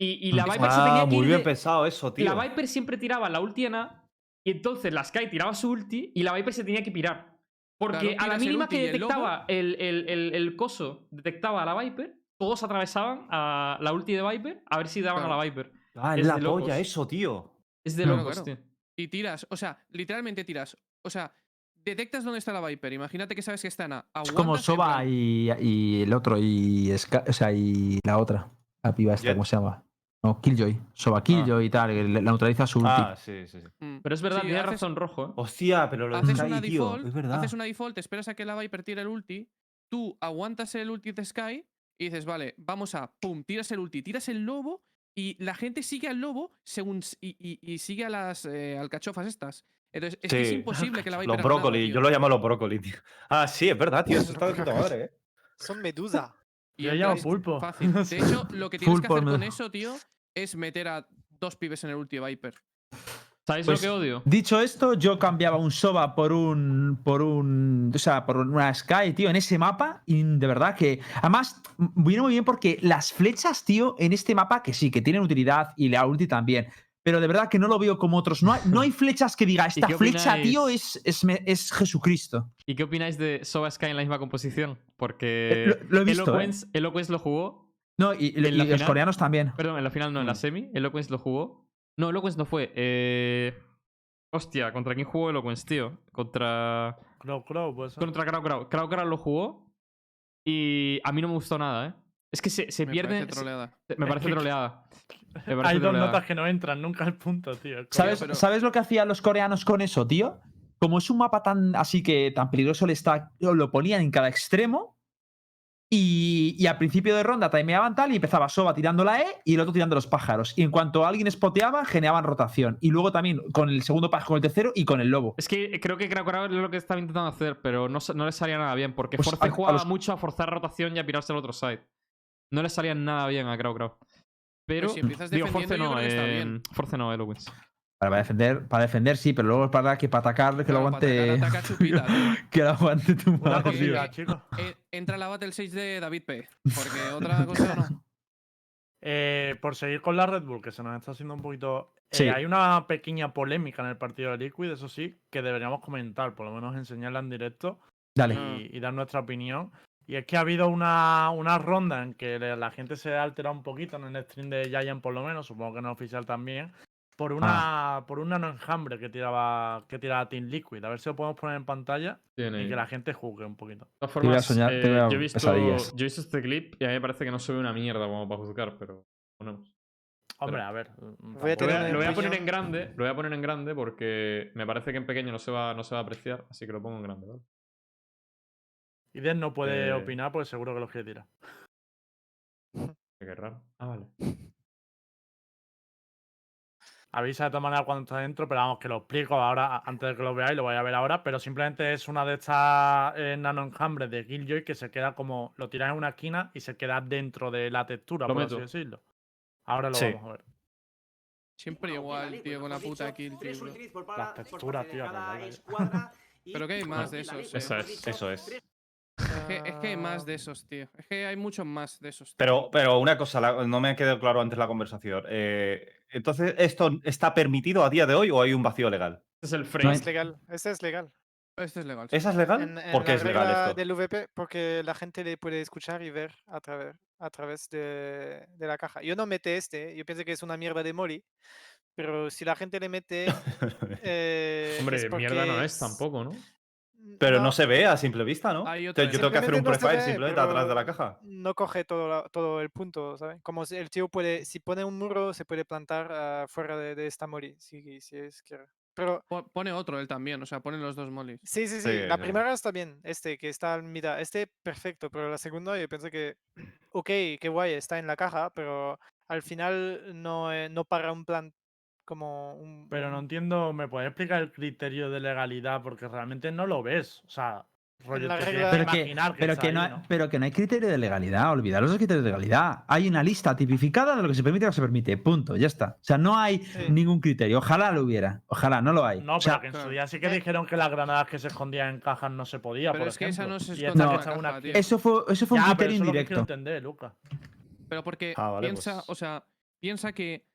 Y, y la Viper se tenía Ah, que muy ir bien de- pensado eso, tío. La Viper siempre tiraba la ulti en A y entonces la Sky tiraba su ulti y la Viper se tenía que pirar. Porque Claro, a la mínima que detectaba el, el- el- el coso, detectaba a la Viper, todos atravesaban a la ulti de Viper a ver si daban Claro. a la Viper. Ah, es es la polla eso, tío. Es de Claro, locos, claro. tío. Y tiras, o sea, literalmente tiras. O sea, detectas dónde está la Viper. Imagínate que sabes que está en A. Es como aguantas, en Soba y, y el otro, y, Ska- o sea, y la otra, la piba esta, Jet. ¿cómo se llama? No, Killjoy. Soba Killjoy y tal, la neutraliza su ulti. Ah, sí, sí, sí. mm. Pero es verdad, Sí, tiene haces- razón rojo, ¿eh? Hostia, pero lo de haces Sky, una tío. default, Es verdad. haces una default, esperas a que la Viper tire el ulti, tú aguantas el ulti de Sky y dices, vale, vamos a, pum, tiras el ulti, tiras el lobo y la gente sigue al lobo según y- y sigue a las eh, alcachofas estas. Entonces, es que es imposible que la Viper Los haga nada, brócoli, tío. yo lo llamo los brócoli, tío. Ah, sí, es verdad, tío. Eso está de puta madre, eh. Son medusa. Y Yo llamo pulpo. Fácil. De hecho, lo que tienes que hacer con eso, tío, es meter a dos pibes en el ulti Viper. ¿Sabéis Pues- lo que odio? Dicho esto, yo cambiaba un Soba por un. por un. O sea, por una Sky, tío, en ese mapa. Y de verdad que. Además, viene muy bien porque las flechas, tío, en este mapa, que sí, que tienen utilidad y la ulti también. Pero de verdad que no lo veo como otros. No hay, no hay flechas que diga, esta flecha, opináis? tío, es, es, me- es Jesucristo. ¿Y qué opináis de Soba Sky en la misma composición? Eh, Porque lo- lo he visto, ¿eh? Eloquence, Eloquence lo jugó. No, y, los final- coreanos también. Perdón, en la final no, en la Mm. semi. Eloquence lo jugó. No, Eloquence no fue. Eh... Hostia, ¿contra quién jugó Eloquence, tío? Contra. Crow Crow, pues. Contra Crow Crow. Crow Crow lo jugó. Y a mí no me gustó nada, ¿eh? Es que se, se Me pierde. parece troleada. se- me parece troleada. Hay dos notas que no entran nunca al punto, tío. ¿Sabes, pero- ¿Sabes lo que hacían los coreanos con eso, tío? Como es un mapa tan así que tan peligroso le está, lo ponían en cada extremo. Y, y al principio de ronda timeaban tal y empezaba Soba tirando la E y el otro tirando los pájaros. Y en cuanto alguien spoteaba, generaban rotación. Y luego también con el segundo pájaro, con el tercero y con el lobo. Es que creo que Crow Crow es lo que estaba intentando hacer, pero no, no le salía nada bien. Porque Pues Force a- a jugaba los- mucho a forzar rotación y a pirarse al otro side. No le salía nada bien a Crow Pero. si empiezas digo, Force defendiendo, yo no, creo que está eh, bien. Force no, Eloquence. Para defender, para defender sí, pero luego es para que para atacar, que lo Claro, aguante. atacar, ataca chupita, tío. que lo aguante tu madre, chicos. Eh, entra la Battle 6 de David P. Porque otra cosa no. Eh, por seguir con la Red Bull, que se nos está haciendo un poquito. eh, Sí. hay una pequeña polémica en el partido de Liquid, eso sí, que deberíamos comentar, por lo menos enseñarla en directo Dale. y, y dar nuestra opinión. Y es que ha habido una, una ronda en que la gente se ha alterado un poquito en el stream de Giant, por lo menos, supongo que en el oficial también, por una por un nano enjambre que tiraba, que tiraba Team Liquid. A ver si lo podemos poner en pantalla Tiene- y que la gente juzgue un poquito. De todas voy a formas, soñar, eh, te voy a yo, he visto, yo he visto este clip y a mí me parece que no se ve una mierda como para juzgar, pero ponemos. Hombre, a ver. Voy a Lo voy, a, lo voy a poner en grande, lo voy a poner en grande porque me parece que en pequeño no se va, no se va a apreciar, así que lo pongo en grande, ¿vale? Iden no puede Eh, opinar, pues seguro que los quiere tirar. Qué raro. Ah, vale. Avisa de todas maneras cuando está dentro, pero vamos, que lo explico ahora, antes de que lo veáis, lo voy a ver ahora, pero simplemente es una de estas eh, nano enjambres de Killjoy que se queda como, lo tiras en una esquina y se queda dentro de la textura, Lo por meto. así decirlo. Ahora lo Sí. vamos a ver. Siempre igual, tío, con la puta kill. Las texturas, tío, que vaya, eh. Pero que hay más de esos, eh. Esa es. Eso es. Es que, es que hay más de esos, tío. Es que hay muchos más de esos. tío. Pero, pero una cosa, la- no me ha quedado claro antes la conversación. Eh, entonces, ¿esto está permitido a día de hoy o hay un vacío legal? Este es el No frame. hay- Es legal. Este es legal. Este es legal. sí. ¿Esa es legal? En, en ¿Por qué la es legal esto? del VP, porque la gente le puede escuchar y ver a través, a través de, de la caja. Yo no mete este, yo pienso que es una mierda de Molly, pero si la gente le mete... eh, Hombre, mierda no es tampoco, ¿no? Pero no se ve a simple vista, ¿no? Yo tengo que hacer un no profile ve, simplemente atrás de la caja. No coge todo, la- todo el punto, ¿sabes? Como si el tío puede, si pone un muro, se puede plantar ah, fuera de, de esta Molly, si, si es quiere. pero Po- Pone otro él también, o sea, pone los dos molis. sí, sí, sí. Sí, La sí. primera está bien, este que está en mitad, este perfecto, pero la segunda yo pienso que, ok, qué guay, está en la caja, pero al final no, eh, no para un plan como un... Pero no un- entiendo, ¿me puedes explicar el criterio de legalidad? Porque realmente no lo ves. O sea, rollo, te regla- tienes que Pero que, imaginar que pero, que ahí, no, ¿no? pero que no hay criterio de legalidad, olvidaros los criterios de legalidad. Hay una lista tipificada de lo que se permite y lo que se permite, punto, ya está. O sea, no hay Sí. ningún criterio. Ojalá lo hubiera, ojalá, no lo hay. No, o sea, pero que en su día sí que Eh. dijeron que las granadas que se escondían en cajas no se podía, Pero por es que esa no se esta en una eso fue, eso fue un Ya, pero criterio eso es lo que quiero indirecto. entender, Luca. Pero porque Ah, vale, piensa, pues- o sea, piensa que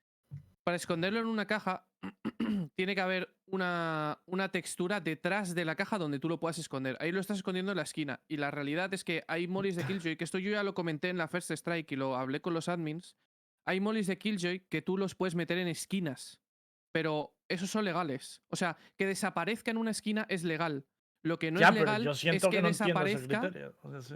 para esconderlo en una caja tiene que haber una, una textura detrás de la caja donde tú lo puedas esconder. Ahí lo estás escondiendo en la esquina. Y la realidad es que hay molis de Killjoy, que esto yo ya lo comenté en la First Strike y lo hablé con los admins. Hay molis de Killjoy que tú los puedes meter en esquinas. Pero esos son legales. O sea, que desaparezca en una esquina es legal. Lo que no ya, es legal yo es siento que, que, no desaparezca. criterio. o sea, sí.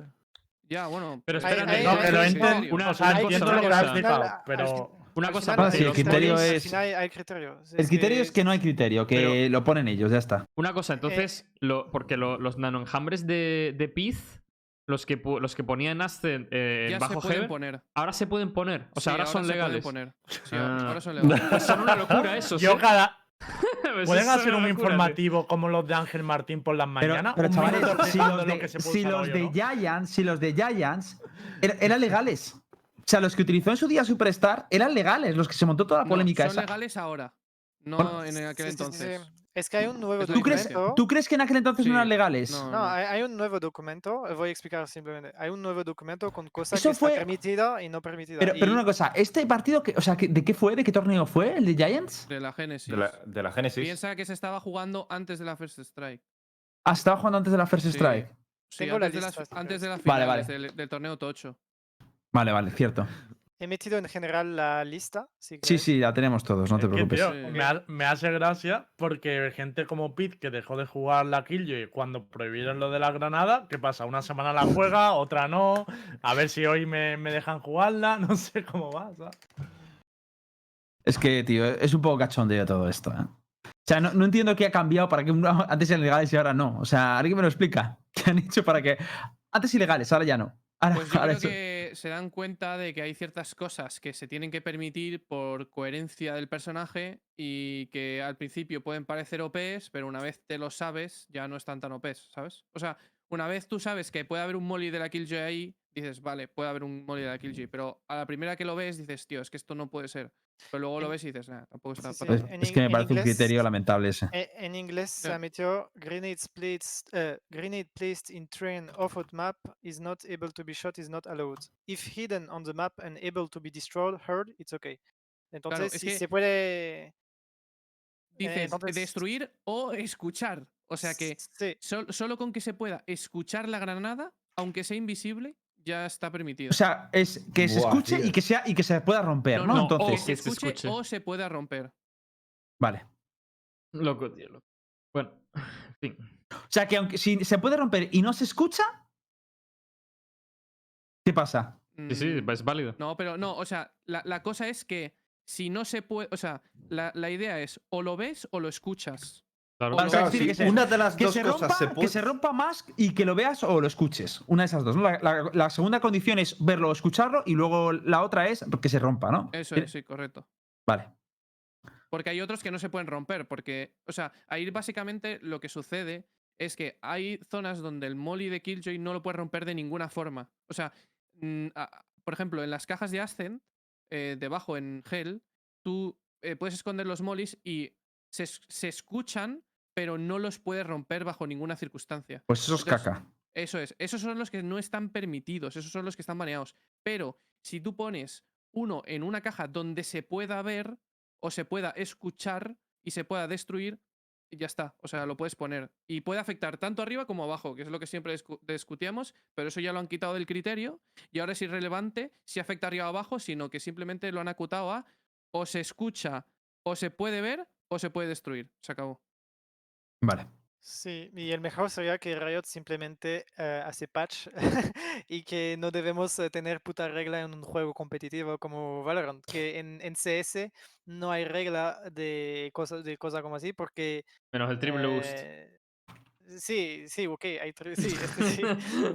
Ya, bueno. Pero espérate, hay- No, hay- que lo entiendo. una- o sea, una entiendo lo que has pero. Una al cosa, final- sí, pero- el criterio es- final hay criterios. El criterio es que no hay criterio, que Pero- lo ponen ellos, ya está. Una cosa, entonces, lo, porque lo- los nanoenjambres de, de Piz, los que, los que ponían Ascent eh, ya bajo se pueden Heaven, poner. ahora se pueden poner. O sea, Sí, ahora, son se legales. poner. Sí, Ah. ahora son legales. Pues son una locura eso. Yo cada. Pues ¿Pueden hacer un locura, tío. informativo como los de Ángel Martín por las mañanas? pero chavales, si los lo de, que puede si los hoy, de ¿no? Giants, si los de Giants era- eran legales. O sea, los que utilizó en su día Superstar eran legales, los que se montó toda la No, polémica son esa. legales ahora. No Bueno, en aquel Sí, sí, sí, entonces. sí. Es que hay un nuevo la ¿Tú crees, documento. ¿Tú crees que en aquel entonces no eran legales? No, No, hay, hay un nuevo documento, voy a explicar simplemente. Hay un nuevo documento con cosas Eso que está fue- permitida y no permitida. Pero, una cosa, ¿este partido, que, o sea, ¿de qué fue? ¿De qué torneo fue? ¿El de Giants? De la Genesis. De la, de la Genesis. Piensa que se estaba jugando antes de la First Strike. Ah, estaba jugando antes de la First Sí. Strike. Sí, Tengo la antes, de lista, las, si antes de las Vale, vale. Del, del torneo Tocho. Vale, vale, cierto. He metido en general la lista. Si Sí, sí, la tenemos todos, no te preocupes. tío, me, ha- me hace gracia porque gente como Pete que dejó de jugar la Killjoy cuando prohibieron lo de la granada, ¿qué pasa? Una semana la juega, otra no. A ver si hoy me, me dejan jugarla, no sé cómo va. ¿sabes? Es que, tío, es un poco cachondeo todo esto, ¿eh? O sea, no, no entiendo qué ha cambiado para que uno- antes eran legales y ahora no. O sea, alguien me lo explica. ¿Qué han hecho para que antes ilegales, ahora ya no? Ahora, Pues yo ahora creo eso- que se dan cuenta de que hay ciertas cosas que se tienen que permitir por coherencia del personaje y que al principio pueden parecer OPs, pero una vez te lo sabes, ya no están tan OPs, ¿sabes? O sea, una vez tú sabes que puede haber un molly de la Killjoy ahí, dices, vale, puede haber un molly de la Killjoy, pero a la primera que lo ves dices, tío, es que esto no puede ser. Pero luego lo ves y dices, nah, tampoco está Sí, es, tanto". en es que me parece un criterio lamentable ese. E- En inglés se metió grenade splits, uh, grenade placed in train off of map is not able to be shot is not allowed. If hidden on the map and able to be destroyed, heard, it's okay. Entonces, es si que- se puede. eh, Dices, entonces- destruir o escuchar. O sea que Sí, sol- solo con que se pueda escuchar la granada, aunque sea invisible, ya está permitido. O sea, es que se escuche tío. y que sea y que se pueda romper, ¿no? no, Entonces, que se que se escuche, o se pueda romper. vale. Loco, tío, loco. Bueno, en fin. O sea, que aunque si se puede romper y no se escucha, ¿qué pasa? Sí, sí, Mm, es válido. No, pero no, o sea, la, la cosa es que si no se puede. O sea, la, la idea es o lo ves o lo escuchas. Claro. o sea, Claro, que tiene sí, que ser una de las Que dos se, cosas rompa, se que se rompa más y que lo veas o lo escuches. Una de esas dos. ¿no? La, la- la segunda condición es verlo o escucharlo y luego la otra es que se rompa, ¿no? Eso es, sí, correcto. Vale. Porque hay otros que no se pueden romper, porque, o sea, ahí básicamente lo que sucede es que hay zonas donde el molly de Killjoy no lo puede romper de ninguna forma. O sea, mm, por ejemplo, en las cajas de Ascent, eh, debajo en Hell, tú eh, puedes esconder los mollies y se, se escuchan, pero no los puedes romper bajo ninguna circunstancia. Pues eso es Entonces, caca. Eso es. Esos son los que no están permitidos. Esos son los que están baneados. Pero si tú pones uno en una caja donde se pueda ver o se pueda escuchar y se pueda destruir, ya está. O sea, lo puedes poner. Y puede afectar tanto arriba como abajo, que es lo que siempre discu- discutíamos, pero eso ya lo han quitado del criterio y ahora es irrelevante si afecta arriba o abajo, sino que simplemente lo han acotado a o se escucha o se puede ver o se puede destruir. Se acabó. Vale. Sí, y el mejor sería que Riot simplemente eh, hace patch y que no debemos eh, tener puta regla en un juego competitivo como Valorant, que en, en CS no hay regla de cosas de cosas como así porque Menos el triple boost. eh, sí, sí, ok, hay tri- sí, este sí,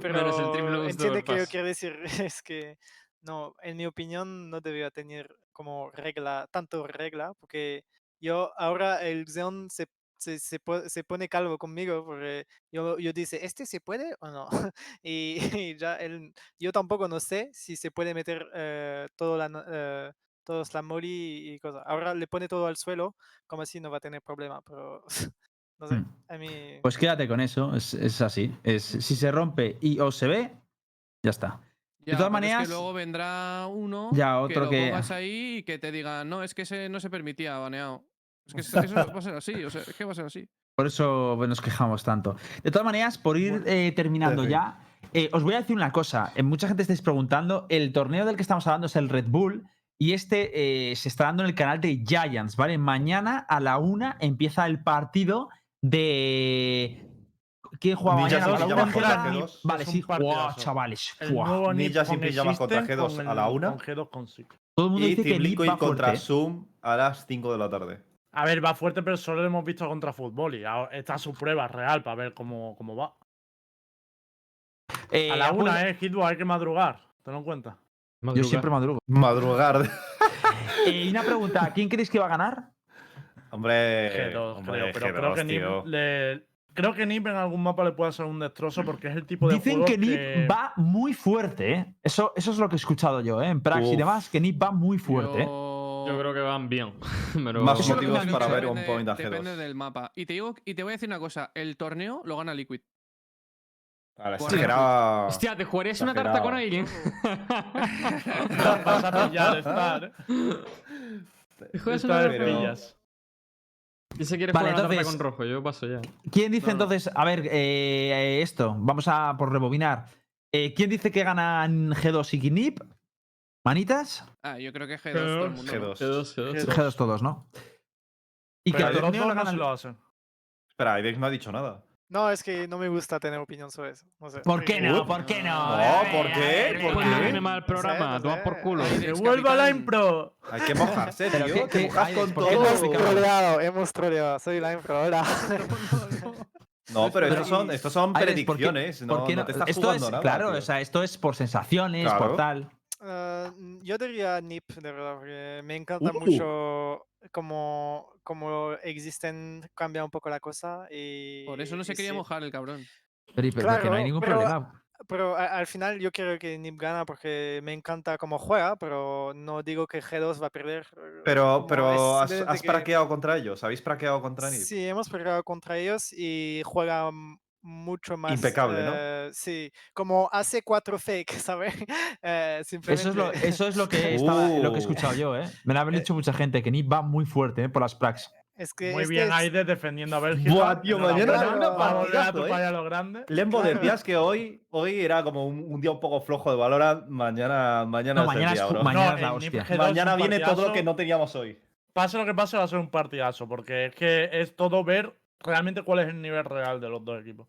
Menos el triple pero boost entiende que yo quiero decir es que no, en mi opinión no debería tener como regla, tanto regla, porque yo ahora el Xeon se, se, se, se pone calvo conmigo porque yo, yo dice, ¿este se puede o no? y, y ya él, yo tampoco no sé si se puede meter eh, todo la, eh, todos la moli y cosas. Ahora le pone todo al suelo, como así no va a tener problema, pero no sé, Hmm. a mí... Pues quédate con eso, es, es así. Es, si se rompe y o se ve, ya está. Ya, todas pero es maneras- que luego vendrá uno Ya, que otro lo que- pongas ahí y que te diga, no, es que ese no se permitía baneado. Es que eso eso va a ser así, o sea, es que va a ser así. Por eso nos quejamos tanto. De todas maneras, por ir eh, terminando ya, eh, os voy a decir una cosa. Eh, mucha gente estáis preguntando, el torneo del que estamos hablando es el Red Bull y este eh, se está dando en el canal de Giants, ¿vale? Mañana a la una empieza el partido de... ¿Quién juega mañana? sin A la una pijamas contra juega- G2. Vale, sí. Partidazo. chavales. Ninjas sin con pijamas contra Existence G2 con a la una. Con G2 con Six. Todo el mundo Y dice que contra fuerte. Zoom a las 5 de la tarde. A ver, va fuerte, pero solo lo hemos visto contra fútbol y ahora está su prueba real para ver cómo, cómo va. Eh, A la acuerda- una, eh, Hitbox, hay que madrugar. Tenlo en cuenta. Yo siempre madrugo. Madrugar. Eh, y una pregunta, ¿quién creéis que va a ganar? hombre, G2, hombre, creo, pero G2, creo que Nip le- Creo que Nip en algún mapa le puede hacer un destrozo porque es el tipo de Dicen juego que Nip va muy fuerte, ¿eh? Eso, eso es lo que he escuchado yo, ¿eh? En Prax y demás, que Nip va muy fuerte. ¿eh? Yo, Yo creo que van bien. Pero... Más motivos para ver un depende- point a Depende G2. del mapa. Y te, digo, y te voy a decir una cosa, el torneo lo gana Liquid. Vale, exageraba- Hostia, ¿te jugarías una tarta con Exagerado. alguien? Vas a pillar, estar. ¿Te juegas una pero- pillas. Y se quiere Vale, jugar tarta entonces- con rojo, yo paso ya. ¿Quién dice No, no. entonces, a ver, eh, esto, vamos a por rebobinar. Eh, ¿Quién dice que ganan G2 y Nip? ¿Manitas? Ah, yo creo que G2 todo el mundo. ¿no? G2. G2, G2. G2. G2 todos, ¿no? Y que el los torneo lo no ganan. lo hacen. Espera, Idex no ha dicho nada. No, es que no me gusta tener opinión sobre eso. No sé. ¿Por qué no? ¿Por qué no? No, ¿por qué? ¿Por qué? viene mal el programa, no por culo. Ay, ¡Que Ex vuelva la impro! Hay que mojarse, tío. qué- Te mojas con ¿por qué todo. no Hemos troleado, hemos troleado. Soy la infra, hola. No, pero Pero- estos son, estos son Aidex, ¿por qué- predicciones. por No, qué no te estás esto jugando es, nada. Claro, tío. o sea, esto es por sensaciones, Claro. por tal. Mm, yo diría NIP, de verdad, porque me encanta Uh. mucho cómo, cómo existen, cambia un poco la cosa. Y, Por eso no se quería sí. mojar el cabrón. Pero, pero que no hay Claro, ningún pero- problema. Pero a- al final yo quiero que NIP gana porque me encanta cómo juega, pero no digo que G2 va a perder. Pero, pero has, has que- praqueado contra ellos. ¿Habéis praqueado contra Nip? Sí, hemos peleado contra ellos y juega mucho más. Impecable, ¿no? eh, Sí, como hace cuatro fake, ¿sabes? Eh, Eso es, lo, simplemente- eso es lo, que estaba- lo que he Uh. escuchado yo, ¿eh? Me lo ha dicho mucha gente, que Nip va muy fuerte ¿eh? por las Prax. Es que Muy bien, es- Aide defendiendo a Bélgica. Buah, tío, mañana es una Vamos a tu ¿eh? lo grande. Lembo, Claro. decías que hoy, hoy era como un, un día un poco flojo de Valorant. Mañana, mañana No, es el mañana día, bro. mañana No, es la el hostia. Nip G2 Mañana viene todo lo que no teníamos hoy. Pase lo que pase, va a ser un partidazo, porque es que es todo ver realmente cuál es el nivel real de los dos equipos.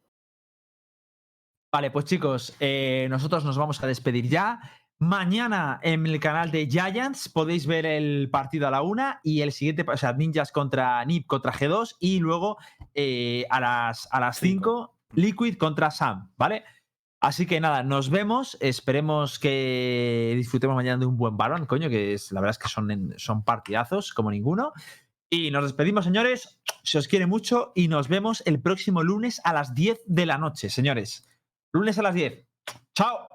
Vale, pues chicos, eh, nosotros nos vamos a despedir ya. Mañana en el canal de Giants podéis ver el partido a la una y el siguiente, o sea, Ninjas contra Nip contra G2 y luego eh, a las a las Cinco. 5 Liquid contra Sam, ¿vale? Así que nada, nos vemos. Esperemos que disfrutemos mañana de un buen balón, coño, que es, la verdad es que son, son partidazos como ninguno. Y nos despedimos, señores. Se os quiere mucho y nos vemos el próximo lunes a las 10 de la noche, señores. Lunes a las 10. ¡Chao!